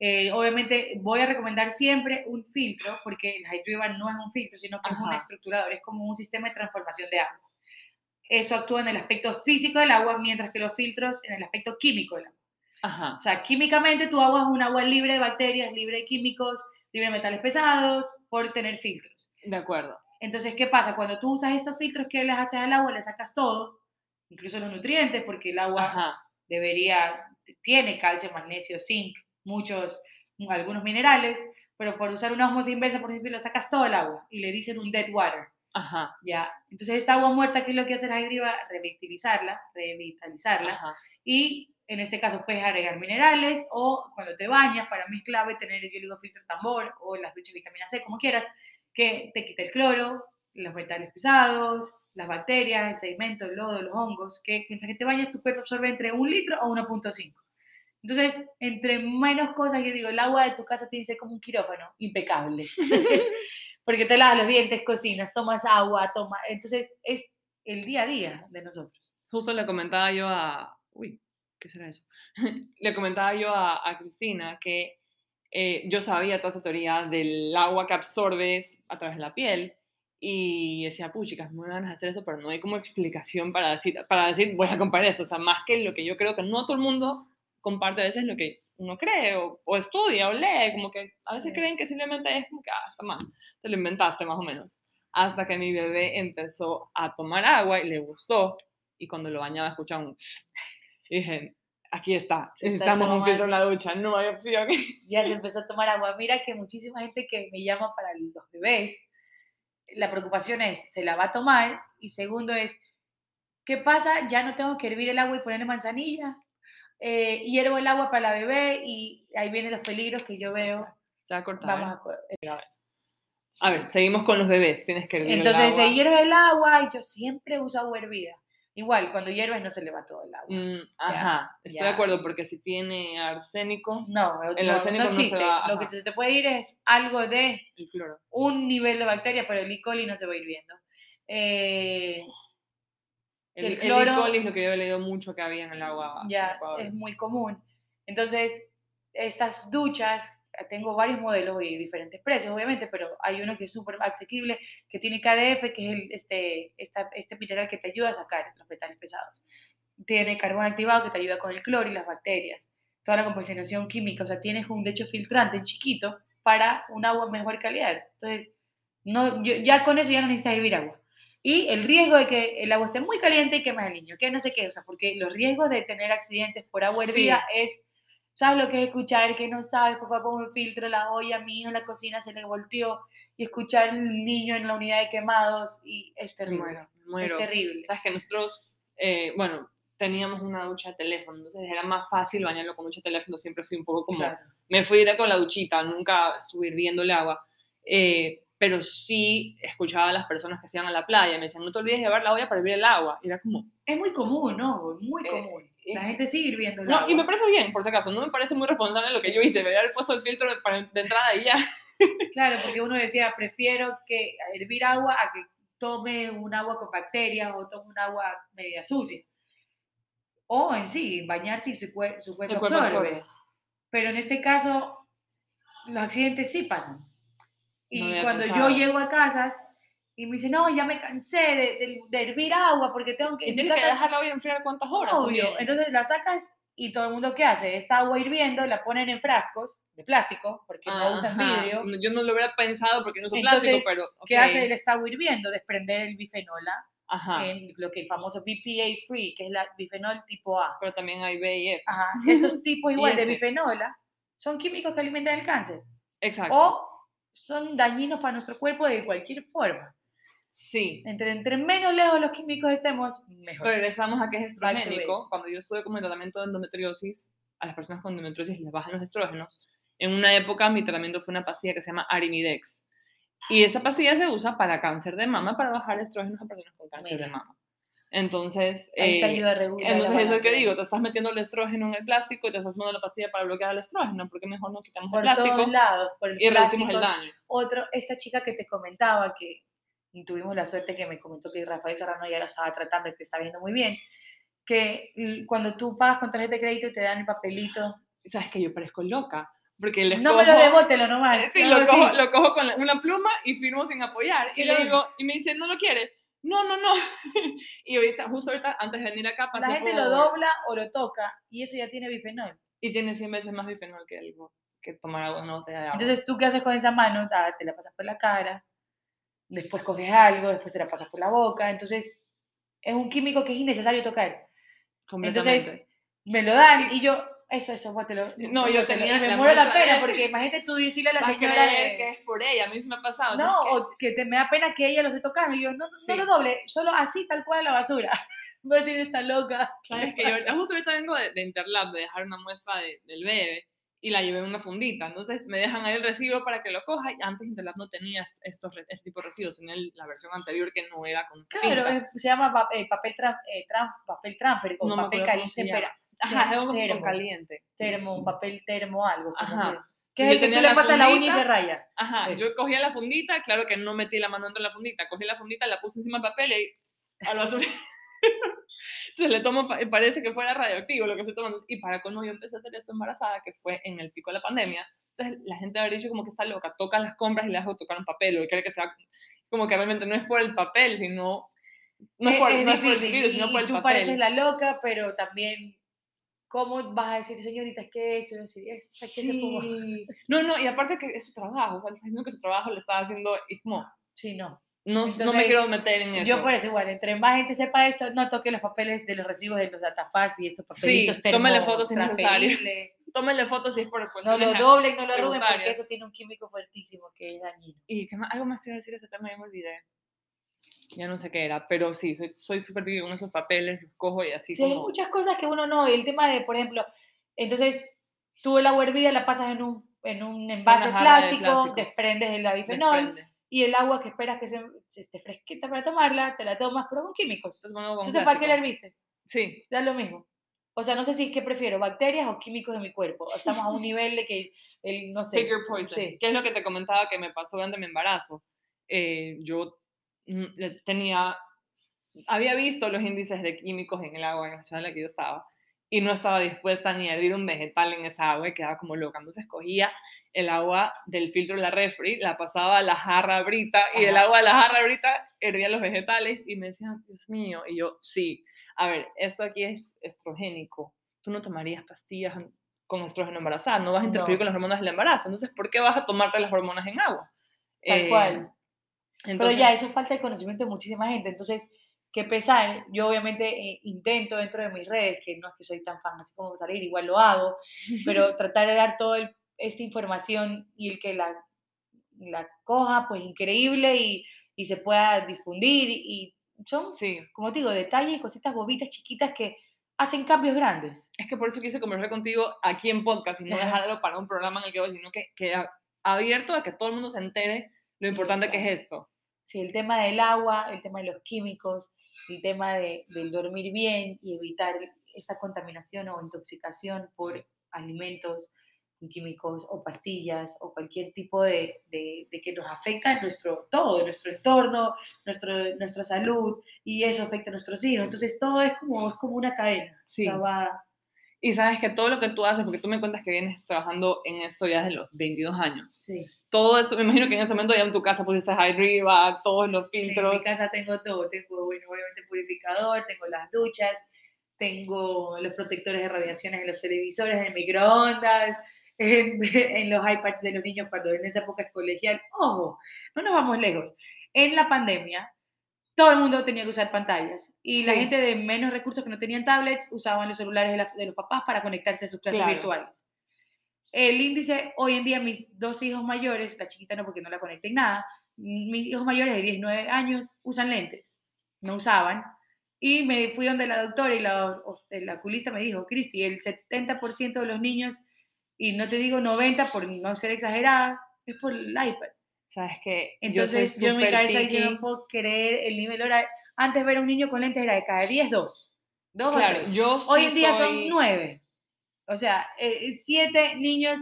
Eh, obviamente voy a recomendar siempre un filtro, porque el Hydriva no es un filtro, sino que es un Ajá. estructurador, es como un sistema de transformación de agua. Eso actúa en el aspecto físico del agua, mientras que los filtros en el aspecto químico del agua. Ajá. O sea, químicamente tu agua es un agua libre de bacterias, libre de químicos, libre de metales pesados, por tener filtros. De acuerdo. Entonces, ¿qué pasa? Cuando tú usas estos filtros, ¿qué les haces al agua? Le sacas todo, incluso los nutrientes, porque el agua Ajá. debería, tiene calcio, magnesio, zinc, muchos, algunos minerales, pero por usar una osmosis inversa, por ejemplo, le sacas todo el agua y le dicen un dead water, Ajá. ¿ya? Entonces, esta agua muerta, ¿qué es lo que hace la hidriva? Revitalizarla, revitalizarla, Ajá. y en este caso puedes agregar minerales o cuando te bañas, para mí es clave tener el digo filtro tambor o las duchas vitamina C, como quieras, que te quita el cloro, los metales pesados, las bacterias, el sedimento, el lodo, los hongos, que mientras que te bañas tu cuerpo absorbe entre un litro o 1.5. Entonces, entre menos cosas, yo digo, el agua de tu casa tiene que ser como un quirófano, impecable. [LAUGHS] Porque te lavas los dientes, cocinas, tomas agua, toma. Entonces, es el día a día de nosotros. Justo le comentaba yo a... Uy, ¿qué será eso? [LAUGHS] le comentaba yo a, a Cristina que eh, yo sabía toda esa teoría del agua que absorbes a través de la piel y decía, puchicas, me van a hacer eso, pero no hay como explicación para decir, para decir, voy a comparar eso. O sea, más que lo que yo creo que no todo el mundo comparte a veces lo que uno cree o, o estudia o lee, como que a veces Sí. creen que simplemente es como que, ah, está mal, te lo inventaste más o menos. Hasta que mi bebé empezó a tomar agua y le gustó y cuando lo bañaba escuchaba un... [LAUGHS] Y dije, aquí está, Se está necesitamos un filtro en la ducha, no hay opción. ya se [LAUGHS] empezó a tomar agua. Mira que muchísima gente que me llama para los bebés, la preocupación es, ¿se la va a tomar? Y segundo es, ¿qué pasa? Ya no tengo que hervir el agua y ponerle manzanilla. Eh, hiervo el agua para la bebé y ahí vienen los peligros que yo veo. Se va a cortar. Vamos ¿eh? a ves. A ver, seguimos con los bebés, tienes que hervir el Entonces agua. se hierve el agua y yo siempre uso agua hervida. Igual, cuando hierves no se le va todo el agua. Mm, ajá, estoy ya. de acuerdo porque si tiene arsénico, No, El no, arsénico no no se existe. va, Lo que se te puede ir es algo de el cloro. un nivel de bacteria, pero el E. coli no se va a ir viendo. Eh, El, el el cloro- E. coli es lo que yo he leído mucho que había en el agua. ya es muy común. Entonces, estas duchas, eh, tengo varios modelos y diferentes precios, obviamente, pero hay uno que es súper asequible, que tiene KDF, que es el, este, esta- este mineral que te ayuda a sacar los metales pesados. Tiene carbón activado que te ayuda con el cloro y las bacterias. Toda la composición química, o sea, tienes un, de hecho, filtrante chiquito para un agua mejor calidad. Entonces, no, yo- ya con eso ya no necesitas hervir agua. Y el riesgo de que el agua esté muy caliente y quemes al niño, que no sé qué, o sea, porque los riesgos de tener accidentes por agua Sí. hervida es, ¿sabes lo que es escuchar que no sabes, por favor, ponme un filtro, la olla, mi hijo en la cocina se le volteó, y escuchar un niño en la unidad de quemados, y es terrible, muero, muero. es terrible. Sabes que nosotros, eh, bueno, teníamos una ducha de teléfono, entonces era más fácil bañarlo con ducha de teléfono, siempre fui un poco como, Claro. me fui directo a la duchita, nunca estuve hirviendo el agua, eh, pero sí escuchaba a las personas que se iban a la playa, me decían, no te olvides de llevar la olla para hervir el agua, y era como, Es muy común, ¿no? Muy Eh, común. La gente sigue hirviendo el no, agua. y me parece bien, por si acaso, no me parece muy responsable lo que yo hice, me había puesto el filtro de entrada y ya. [LAUGHS] Claro, porque uno decía, prefiero que hervir agua a que tome un agua con bacterias o tome un agua media sucia. O en sí, bañarse y su, cuer- su cuerpo, cuerpo absorbe. absorbe. Pero en este caso, los accidentes sí pasan. Y No cuando pensado. yo llego a casas y me dicen, no, ya me cansé de, de- de hervir agua porque tengo que... Y tienes que casa- dejar la olla enfriar cuántas horas. Obvio. también. Entonces la sacas y todo el mundo ¿qué hace? Esta agua hirviendo la ponen en frascos de plástico porque no usan vidrio. Yo no lo hubiera pensado porque no uso Entonces, plástico, pero. ¿Qué ok. hace el esta agua hirviendo? Desprender el bifenola Ajá. en lo que el famoso BPA free, que es la bifenol tipo A. Pero también hay B y F. Ajá. Esos tipos [LAUGHS] igual de bifenola son químicos que alimentan el cáncer Exacto. o son dañinos para nuestro cuerpo de cualquier forma. Sí. Entre, entre menos lejos los químicos estemos, mejor. Regresamos a que es estrogénico. Cuando yo estuve como en tratamiento de endometriosis, a las personas con endometriosis les bajan los estrógenos. En una época mi tratamiento fue una pastilla que se llama Arimidex. Y esa pastilla se usa para cáncer de mama, para bajar estrógenos a personas con cáncer de Mira. mama. Entonces, eh, entonces eso es lo que digo, te estás metiendo el estrógeno en el plástico y te estás tomando la pastilla para bloquear el estrógeno, porque mejor no quitamos Por el plástico todos lados, por el y reducimos el daño. otro, esta chica que te comentaba, que y tuvimos la suerte que me comentó que Rafael Serrano ya la estaba tratando y que está viendo muy bien, que cuando tú pagas con tarjeta de crédito te dan el papelito. Sabes que yo parezco loca, porque les No me lo cojo- rebótelo nomás. [LAUGHS] Sí, no, lo cojo, lo cojo con la- una pluma y firmo sin apoyar. Y Sí, le lo- digo, y me dice, ¿no lo quiere? No, no, no. [LAUGHS] y ahorita, justo ahorita, antes de venir acá, pasé La gente por- lo dobla o lo toca y eso ya tiene bifenol. Y tiene 100 veces más bifenol que algo que tomar agua una botella de agua. Entonces, ¿tú qué haces con esa mano? Ah, te la pasas por la cara, después coges algo, después te la pasas por la boca. Entonces, es un químico que es innecesario tocar. Entonces, me lo dan y yo, eso, eso, bótelo. No, yo tenía Y me la muero la pena porque imagínate tú decirle a la señora de- que es por ella, a mí se me ha pasado. No, ¿sabes qué? o que te, me da pena que ella lo esté tocando. Y yo, no, no, Sí. no lo doble, solo así, tal cual a la basura. [LAUGHS] Voy a decir, está loca. Sabes que yo justo ahorita vengo de, de Interlab, de dejar una muestra de- del bebé y la llevé en una fundita. Entonces me dejan ahí el recibo para que lo coja. Antes Interlab no tenía est- estos, este tipo de recibos, tenía el- la versión anterior que no era con Claro, tinta. es- se llama eh, papel, tran- eh, tran- papel transfer o No papel caliente, Ajá, es algo con termo. caliente. termo, papel termo, algo. Ajá. yo es el que tú le la pasas la uña y se raya. Ajá, Eso. yo cogía la fundita, claro que no metí la mano dentro de la fundita, cogí la fundita, la puse encima del papel y al basura. [LAUGHS] Se le tomo, parece que fuera radioactivo lo que estoy tomando. Y para colmo yo empecé a hacer esto embarazada, que fue en el pico de la pandemia. Entonces la gente habría dicho como que está loca, toca las compras y le dejo tocar un papel, o cree que sea como que realmente no es por el papel, sino... No es, Es- por, es no es por el virus, sino por el tú papel. pareces la loca, pero también, ¿cómo vas a decir, señorita, es que eso? Decir, esta que se. Sí. No, no, y aparte que es su trabajo, o sea, le está diciendo que su trabajo le está haciendo, y como, Sí, no. No, no Entonces, me quiero meter en eso. Yo por eso igual, entre más gente sepa esto, no toque los papeles de los recibos de los datafast y estos Sí, papelitos tómele termo- fotos si es necesario. fotos si es por No cuestiones lo doblen, no lo arruguen porque eso tiene un químico fuertísimo que es dañino. Y qué más, algo más que decir de ese tema, ya me olvidé. Ya no sé qué era, pero sí, soy soy súper vivo con esos papeles, los cojo y así Sí, hay como... muchas cosas que uno no, el tema de, por ejemplo, entonces tú el agua hervida la pasas en un, en un envase jarra de plástico, plástico. desprendes el bifenol. Y el agua que esperas que se, se esté fresquita para tomarla, te la tomas, pero con químicos. Entonces, bueno, con Entonces, ¿para qué la herviste? Sí, Da lo mismo. O sea, no sé si es que prefiero, bacterias o químicos de mi cuerpo. Estamos a un nivel de que, el, no sé. your poison. Sí. ¿Qué es lo que te comentaba que me pasó durante mi embarazo? Eh, yo mm, tenía, había visto los índices de químicos en el agua en la ciudad en la que yo estaba y no estaba dispuesta ni a hervir un vegetal en esa agua y quedaba como loca. Entonces cogía el agua del filtro de la refri, la pasaba a la jarra brita y el agua de la jarra brita hervía los vegetales y me decían, Dios mío, y yo, sí, a ver, esto aquí es estrogénico. Tú no tomarías pastillas con estrógeno embarazada, no vas a interferir No. con las hormonas del embarazo. Entonces, ¿por qué vas a tomarte las hormonas en agua? Tal Eh, cual. Entonces, Pero ya, eso falta de conocimiento de muchísima gente. Entonces, qué pesar. Yo obviamente eh, intento dentro de mis redes, que no es que soy tan fan así como salir, igual lo hago, [LAUGHS] pero tratar de dar toda esta información y el que la, la coja, pues increíble y, y se pueda difundir. Y son, sí, como te digo, detalles y cositas bobitas chiquitas que hacen cambios grandes. es que por eso quise conversar contigo aquí en podcast y no dejarlo para un programa en el que voy, sino que, que abierto a que todo el mundo se entere lo Sí, importante que claro. es esto. Sí, el tema del agua, el tema de los químicos, el tema de, del dormir bien y evitar esta contaminación o intoxicación por alimentos químicos o pastillas o cualquier tipo de, de- de que nos afecta en nuestro todo, nuestro entorno, nuestro, nuestra salud y eso afecta a nuestros hijos. Entonces todo es como, es como una cadena. Sí. O sea, va- Y sabes que todo lo que tú haces, porque tú me cuentas que vienes trabajando en esto ya desde los 22 años. sí. Todo esto, me imagino que en ese momento ya en tu casa pusiste arriba, todos los Sí, en filtros. mi casa tengo todo, tengo bueno, obviamente purificador, tengo las duchas, tengo los protectores de radiaciones en los televisores, en el microondas, en, [LAUGHS] en los iPads de los niños cuando en esa época es colegial. Ojo, no nos vamos lejos. En la pandemia, todo el mundo tenía que usar pantallas y la Sí. gente de menos recursos que no tenían tablets usaban los celulares de, la- de los papás para conectarse a sus clases Claro. virtuales. El índice, hoy en día, mis dos hijos mayores, la chiquita no porque no la conecté en nada, mis hijos mayores de 19 años usan lentes, no usaban. Y me fui donde la doctora y la, la oculista me dijo, Cristi, el 70% de los niños, y no te digo 90 por no ser exagerada, es por el iPad. Sabes que Entonces yo, en mi cabeza picky. yo no puedo creer el nivel hora. Antes ver a un niño con lentes era de cada 10, 2. Dos o Claro, tres. yo Hoy sí en día soy- son 9. O sea, 7 niños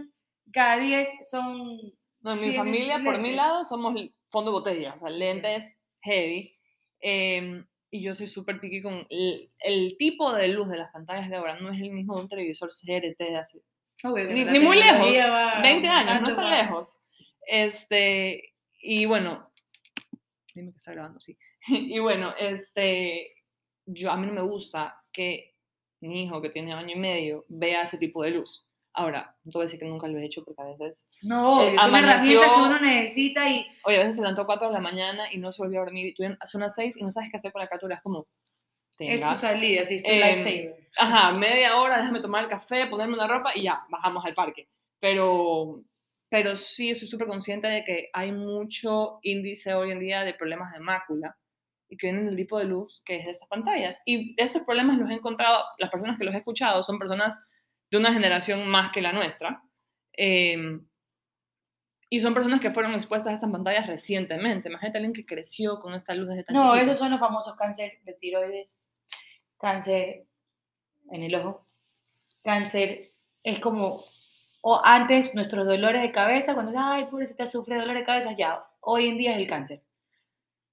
cada 10 son... No, en mi familia, por mi lentes. lado, somos fondo de botella, o sea, lentes heavy. em, y yo soy súper picky con el, el tipo de luz de las pantallas de ahora, no es el mismo de un televisor CRT de hace Obvio ni, ni muy lejos, tecnología va 20 años, no aumentando, es tan va- lejos. Este, y bueno, dime que está grabando, sí. [LAUGHS] Y bueno, este, yo, a mí no me gusta que mi hijo que tiene año y medio vea ese tipo de luz. Ahora, no te voy a decir que nunca lo he hecho porque a veces, No, Eh, es una herramienta que uno necesita y oye, a veces se levantó a 4 de la mañana y no se volvió a dormir, y tú son las 6 y no sabes qué hacer con la criatura, es como, es tenga, tu salida, sí, es tu Em, lifesaver. ajá, media hora, déjame tomar el café, ponerme una ropa y ya, bajamos al parque. Pero, pero sí estoy súper consciente de que hay mucho índice hoy en día de problemas de mácula y que vienen del tipo de luz que es de estas pantallas. Y estos problemas los he encontrado, las personas que los he escuchado son personas de una generación más que la nuestra. em, y son personas que fueron expuestas a estas pantallas recientemente. Imagínate a alguien que creció con esta luz desde tan No, chiquito. esos son los famosos cáncer de tiroides, cáncer en el ojo, cáncer es como, o antes nuestros dolores de cabeza, cuando, ay, pobrecita, sufre dolor de cabeza, ya, hoy en día es el cáncer.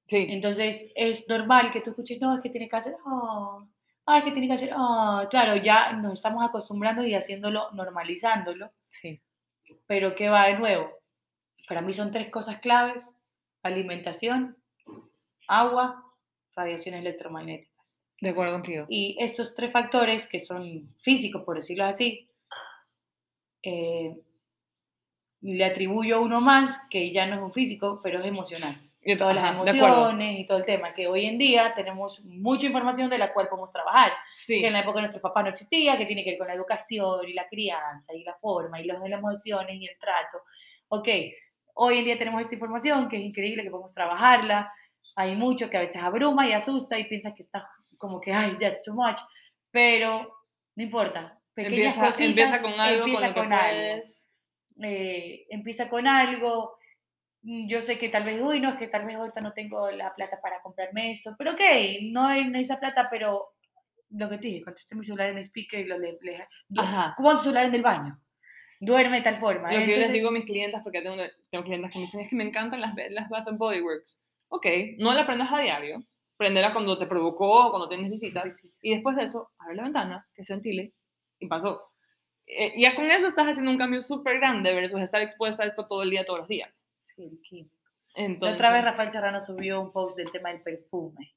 Sí, Entonces es normal que tú escuches, no, es que tiene cáncer, oh, ay, es que tiene cáncer, oh, claro, ya nos estamos acostumbrando y haciéndolo, normalizándolo, sí. pero ¿qué va de nuevo? Para mí son tres cosas claves, alimentación, agua, radiaciones electromagnéticas. De acuerdo contigo. Y estos tres factores, que son físicos, por decirlo así, eh, le atribuyo uno más, que ya no es un físico, pero es emocional. Yo- Todas las ajá, de acuerdo. emociones y todo el tema, que hoy en día tenemos mucha información de la cual podemos trabajar, Sí. que en la época de nuestros papás no existía, que tiene que ver con la educación y la crianza y la forma y las las emociones y el trato. Ok, hoy en día tenemos esta información que es increíble, que podemos trabajarla. Hay mucho que a veces abruma y asusta y piensas que está como que, ay, ya, too much. Pero no importa. Pequeñas Empieza, cositas, empieza con algo, empieza con con algo. Eh, empieza con algo. Mm, yo sé que tal vez, uy, no, es que tal vez ahorita no tengo la plata para comprarme esto, pero ok, no hay, no hay esa plata, pero lo que te dije, contesté mi celular en speaker y lo le, le-. ¿Cómo tu celular en el baño? Duerme de tal forma. Lo que yo les digo a mis clientas, porque tengo, tengo clientas que me dicen, es que me encantan las, las Bath and Body Works. Ok, no la prendas a diario, prendela cuando te provocó, cuando tienes visitas, y después de eso, abre la ventana, que se ventile, y pasó. Eh, ya con eso estás haciendo un cambio súper grande versus estar expuesta a esto todo el día, todos los días. Químico. Entonces, otra vez Rafael Serrano subió un post del tema del perfume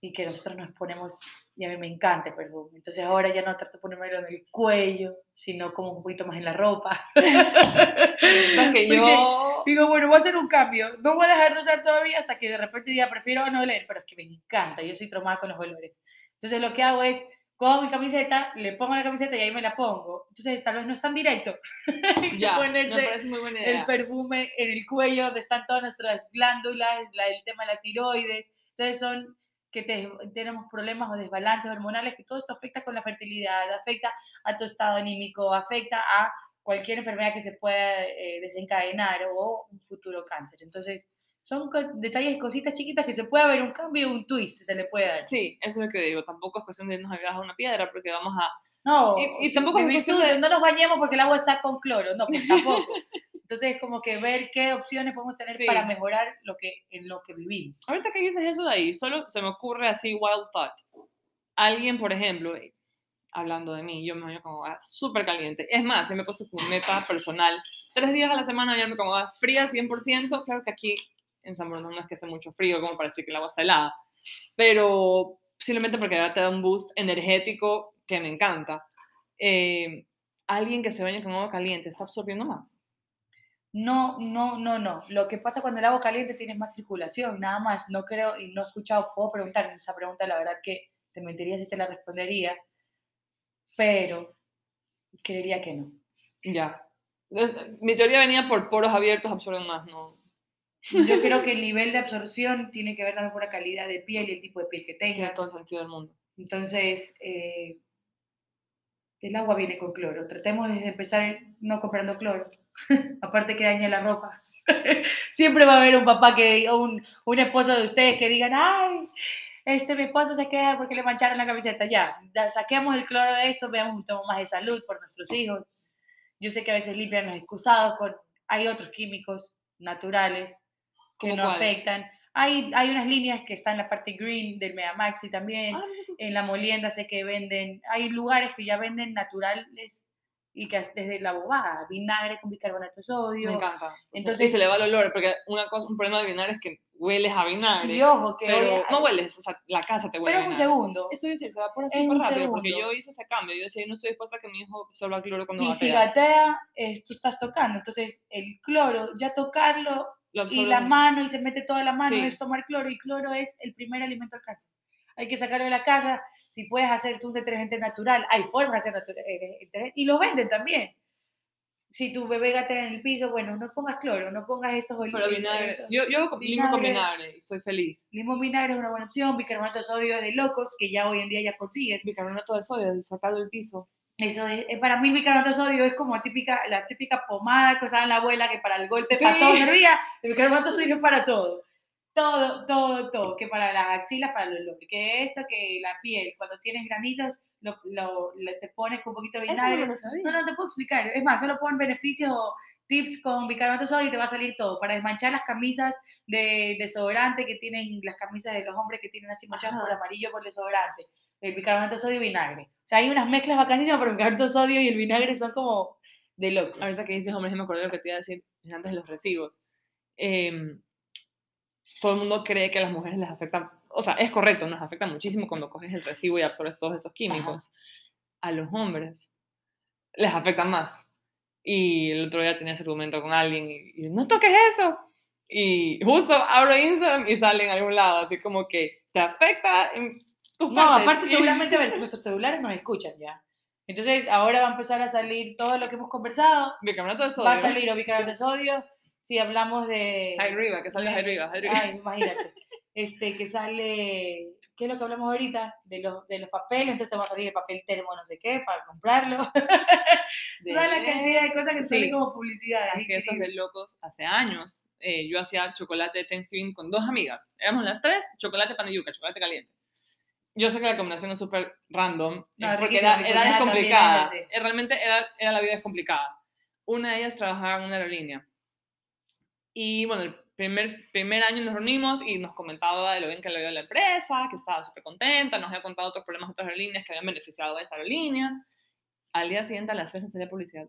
y que nosotros nos ponemos, y a mí me encanta el perfume, entonces ahora ya no trato de ponérmelo en el cuello, sino como un poquito más en la ropa. [LAUGHS] Que yo... Digo, bueno, voy a hacer un cambio, no voy a dejar de usar todavía hasta que de repente diga, prefiero no oler, pero es que me encanta, yo soy traumada con los olores. Entonces lo que hago es, cojo mi camiseta, le pongo la camiseta y ahí me la pongo. Entonces tal vez no es tan directo [LAUGHS] Ya, ponerse muy buena idea. el perfume en el cuello, donde están todas nuestras glándulas, la, el tema de la tiroides. Entonces son que te- tenemos problemas o desbalances hormonales, que todo esto afecta con la fertilidad, afecta a tu estado anímico, afecta a cualquier enfermedad que se pueda eh, desencadenar o un futuro cáncer. Entonces, son detalles, cositas chiquitas que se puede ver un cambio, un twist, se le puede dar. Sí, eso es lo que digo. Tampoco es cuestión de irnos a a una piedra porque vamos a... No, Y- y tampoco es cuestión de- no nos bañemos porque el agua está con cloro, no, pues tampoco. [LAUGHS] Entonces, como que ver qué opciones podemos tener Sí. para mejorar lo que, en lo que vivimos. Ahorita que dices eso de ahí, solo se me ocurre así wild thought. Alguien, por ejemplo, eh, hablando de mí, yo me baño como súper caliente. Es más, se me he puesto como meta personal. Tres días a la semana bañarme como agua fría 100%. Claro que aquí en San Bruno no es que hace mucho frío como para decir que el agua está helada. Pero simplemente porque ahora te da un boost energético que me encanta. Eh, alguien que se baña con agua caliente está absorbiendo más. No, no, no, no. Lo que pasa cuando el agua caliente tienes más circulación, nada más. No creo y no he escuchado, puedo preguntar esa pregunta, la verdad que te mentiría si te la respondería, pero creería que no. Ya. Mi teoría venía por poros abiertos, absorben más, ¿no? Yo [LAUGHS] creo que el nivel de absorción tiene que ver también por la calidad de piel y el tipo de piel que tengas. todo el sentido del mundo. Entonces, eh, el agua viene con cloro. Tratemos de empezar no comprando cloro. [LAUGHS] Aparte que daña la ropa. [LAUGHS] Siempre va a haber un papá que, o un, un esposo de ustedes que digan, ay, este, mi esposo se queda porque le mancharon la camiseta. Ya, saquemos el cloro de esto, veamos un tema más de salud por nuestros hijos. Yo sé que a veces limpian los excusados con, hay otros químicos naturales que ¿Cómo no cuáles? afectan. Hay, hay unas líneas que están en la parte green del Megamaxi también Ah, tú. en la molienda sé que venden, hay lugares que ya venden naturales y que desde la bobada, vinagre con bicarbonato de sodio. Me encanta. Entonces, se le va el olor, porque una cosa, un problema de vinagre es que hueles a vinagre. Y ojo, que pero no hueles, o sea, la casa te huele pero a es un segundo. Eso es decir, se evapora Es súper rápido, porque yo hice ese cambio. Yo decía, no estoy dispuesta a que mi hijo absorba cloro cuando Y si gatea. gatea, es- tú estás tocando. Entonces, el cloro, ya tocarlo Lo y la un- mano y se mete toda la mano Sí. es tomar cloro y cloro es el primer alimento al cáncer. Hay que sacarlo de la casa. Si puedes hacer tu detergente natural, hay formas de hacer natura- eh, detergente, y los venden también. Si tu bebé gatea en el piso, bueno, no pongas cloro, no pongas estos esos- Yo, yo limo con vinagre. y soy feliz. Limón vinagre es una buena opción, bicarbonato de sodio de locos, que ya hoy en día ya consigues. Bicarbonato de sodio, sacarlo del piso. Eso es, eh, para mí el bicarbonato de sodio es como típica, la típica pomada que usaba la abuela que para el golpe para todo servía. El bicarbonato de sodio es para todo. Todo, todo, todo. Que para las axilas, para olor. Que esto, que la piel, cuando tienes granitos, lo, lo- te pones con un poquito de vinagre. No, no te puedo explicar. Es más, solo pon beneficios o tips con bicarbonato de sodio y te va a salir todo. Para desmanchar las camisas de desodorante que tienen, las camisas de los hombres que tienen así manchadas por amarillo por desodorante. El bicarbonato de sodio y vinagre. O sea, hay unas mezclas bacanísimas, pero el bicarbonato de sodio y el vinagre son como de locos. Ahorita que dices, hombre, me acordé de lo que te iba a decir antes de los recibos. Em, todo el mundo cree que a las mujeres les afecta, o sea, es correcto, nos afecta muchísimo cuando coges el recibo y absorbes todos estos químicos. A los hombres les afecta más. Y el otro día tenía ese argumento con alguien y, y, no toques eso. Y justo abro Instagram y sale en algún lado, así como que te afecta en No, aparte seguramente ver, nuestros celulares nos escuchan ya. Entonces ahora va a empezar a salir todo lo que hemos conversado. Bicarbonato de sodio. Va a salir o bicarbonato de sodio. Si hablamos de... Arriba, que salga de- arriba, arriba. Ay, imagínate. Este, que sale ¿qué es lo que hablamos ahorita? De los, de los papeles, entonces va a salir el papel termo no sé qué para comprarlo. [LAUGHS] Toda la cantidad de cosas que Sí. salen como publicidad. Es que eso es de locos. Hace años eh, yo hacía chocolate de Thanksgiving con dos amigas. Éramos las tres, chocolate pan de yuca, chocolate caliente. Yo sé que la combinación es súper random, No, porque era, era también descomplicada. Eh, Realmente era, era la vida descomplicada. Una de ellas trabajaba en una aerolínea. Y bueno, el primer, primer año nos reunimos y nos comentaba de lo bien que le iba a la empresa, que estaba súper contenta, nos había contado otros problemas de otras aerolíneas que habían beneficiado a esta aerolínea. Al día siguiente, a las 3 nos salía publicidad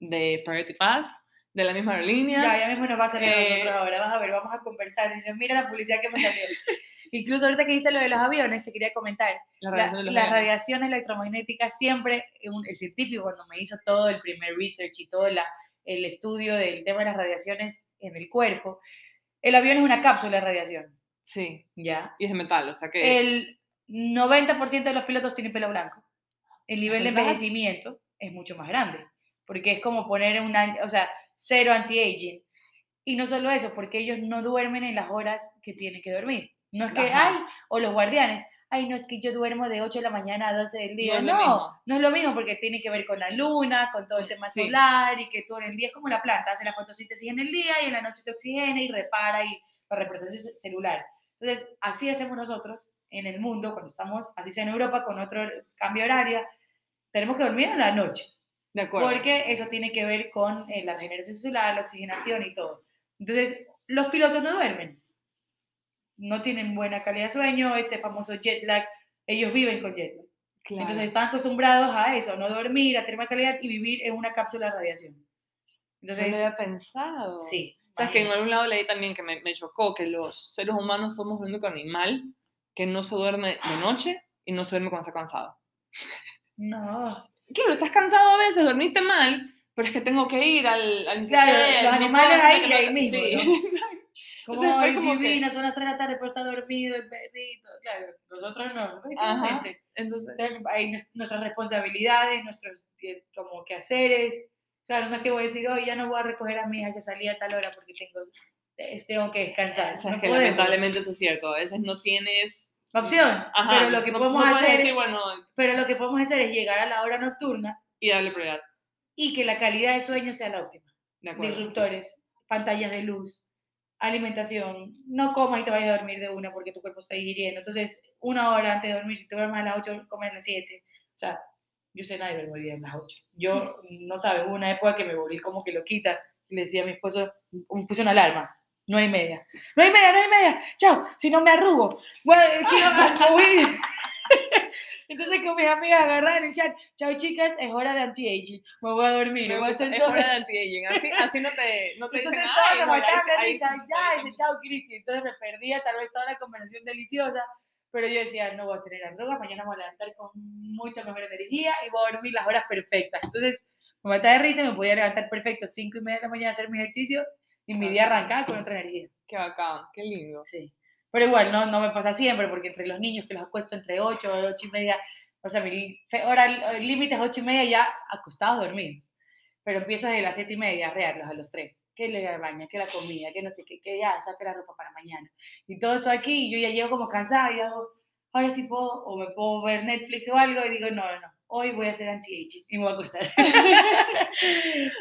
de Priority Pass, de la misma aerolínea. Ya, ya mismo nos va a salir a Eh, nosotros ahora. Vas a ver, vamos a conversar. Mira la publicidad que me salió. [LAUGHS] Incluso ahorita que dices lo de los aviones, te quería comentar. La La- radiación de los las aviones. radiaciones electromagnéticas siempre, un- el científico cuando me hizo todo el primer research y todo la- el estudio del tema de las radiaciones en el cuerpo, el avión es una cápsula de radiación, Sí, ¿ya? y es metal, o sea que... El 90% de los pilotos tienen pelo blanco. El nivel de ¿Verdad? envejecimiento es mucho más grande, porque es como poner una, o sea, cero anti-aging. Y no solo eso, porque ellos no duermen en las horas que tienen que dormir. No es que, Ajá. ay, o los guardianes, ay, no es que yo duermo de 8 de la mañana a 12 del día. es No, lo no, es lo mismo porque tiene que ver con la luna, con todo el tema Sí. solar y que todo en el día es como la planta, hace la fotosíntesis en el día y en la noche se oxigena y repara y la representación ce- celular. Entonces, así hacemos nosotros en el mundo, cuando estamos, así sea en Europa, con otro cambio horario, tenemos que dormir en la noche. De acuerdo. Porque eso tiene que ver con eh, la regeneración celular, la oxigenación y todo. Entonces, los pilotos no duermen. No tienen buena calidad de sueño, ese famoso jet lag, ellos viven con jet lag. Claro. Entonces, están acostumbrados a eso, a no dormir, a tener más calidad y vivir en una cápsula de radiación. no Entonces, lo había pensado. sí. Sabes que en algún lado leí también que me, me chocó que los seres humanos somos el único animal que no se duerme de noche y no se duerme cuando está cansado. No. Claro, estás cansado a veces, dormiste mal, pero es que tengo que ir al, al Claro, los no animales ahí, que ahí no- mismo, Sí. [LAUGHS] Como, Entonces fue ay, como que- divina, son las 3 de la tarde, pero está dormido el perrito. Claro, nosotros no. Ajá. Entonces, Entonces, hay nues- nuestras responsabilidades, nuestros eh, como quehaceres. Claro, no es que voy a decir, hoy ya no voy a recoger a mi hija que salía a tal hora porque tengo, eh, tengo que descansar. sabes No que podemos. lamentablemente eso es cierto, a veces no tienes... Opción, Ajá, pero lo que no- podemos no hacer, decir, bueno, pero lo que podemos hacer es llegar a la hora nocturna y darle prioridad. y que la calidad de sueño sea la óptima. De acuerdo. Disruptores, pantallas de luz, alimentación, no comas y te vayas a dormir de una porque tu cuerpo está digiriendo. Entonces, una hora antes de dormir, si te duermes a las 8, comes a las 7. O sea, yo sé nadie duerme bien a las 8. Yo, [LAUGHS] no sabes, hubo una época que me volví como que lo quita. Le decía a mi esposo, me puse una alarma. No hay media. No hay media, no hay media. Chao, si no me arrugo. Bueno, quiero [LAUGHS] mover. Entonces con mis amigas agarraron el chat. Chao chicas, es hora de anti-aging. Me voy a dormir. Me me voy a hacer es todo". hora de anti-aging. Así, así no te, no te dicen, Entonces de ahí risa, sí, ya, dice, chao, Cristi. Entonces me perdía tal vez toda la conversación deliciosa, pero yo decía, no voy a tener arrugas, mañana me voy a levantar con mucha mejor energía y voy a dormir las horas perfectas. Entonces me mataba de risa y me podía levantar perfecto, 5 y media de la mañana a hacer mi ejercicio y mi día arrancaba con otra energía. Qué bacán, qué lindo. Sí. Pero igual, no, no me pasa siempre, porque entre los niños que los acuesto entre 8 o 8 y media, o sea, mi hora límite es 8 y media ya acostados dormidos. Pero empiezo desde las 7 y media a arrearlos a los 3. Que le baña, que la comida, que no sé qué, que ya saque la ropa para mañana. Y todo esto aquí, y yo ya llego como cansada y hago, ahora sí puedo, o me puedo ver Netflix o algo, y digo, no, no, hoy voy a hacer anti-aging y me voy a acostar. [LAUGHS]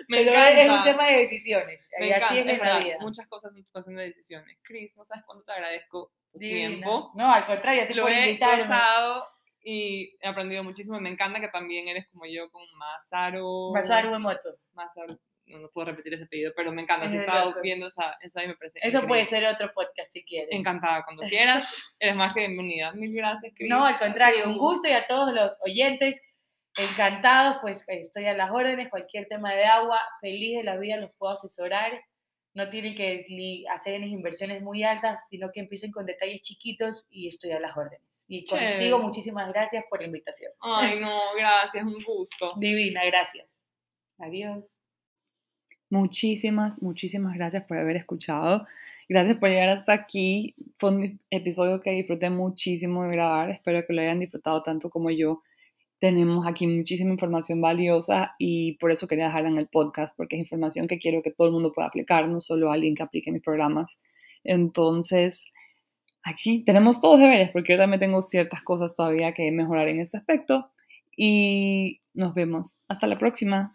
Me Pero encanta. es un tema de decisiones, Me y así encanta, es en la vida. Muchas cosas son cuestión de decisiones. Cris, no sabes cuánto te agradezco tu Divina. tiempo. No, al contrario, te Lo he gozado y he aprendido muchísimo. y Me encanta que también eres como yo con Masaru. Masaru Emoto. Masaru. No, no puedo repetir ese apellido, pero me encanta. Es Si he estado loco. viendo esa, eso ahí me parece Eso puede increíble. ser otro podcast si quieres. Encantada, cuando [LAUGHS] quieras. Eres más que bienvenida. Mil gracias, Cris. No, al contrario, un gusto y a todos los oyentes, encantados, pues estoy a las órdenes, cualquier tema de agua, feliz de la vida, los puedo asesorar. No tienen que ni hacer unas inversiones muy altas, sino que empiecen con detalles chiquitos y estoy a las órdenes. Y Chévere. contigo, muchísimas gracias por la invitación. Ay, [LAUGHS] no, gracias, un gusto. Divina, gracias. Adiós. Muchísimas, muchísimas gracias por haber escuchado. Gracias por llegar hasta aquí. Fue un episodio que disfruté muchísimo de grabar. Espero que lo hayan disfrutado tanto como yo. Tenemos aquí muchísima información valiosa y por eso quería dejarla en el podcast, porque es información que quiero que todo el mundo pueda aplicar, no solo alguien que aplique mis programas. Entonces, aquí tenemos todos deberes, porque yo también tengo ciertas cosas todavía que mejorar en ese aspecto. Y nos vemos. Hasta la próxima.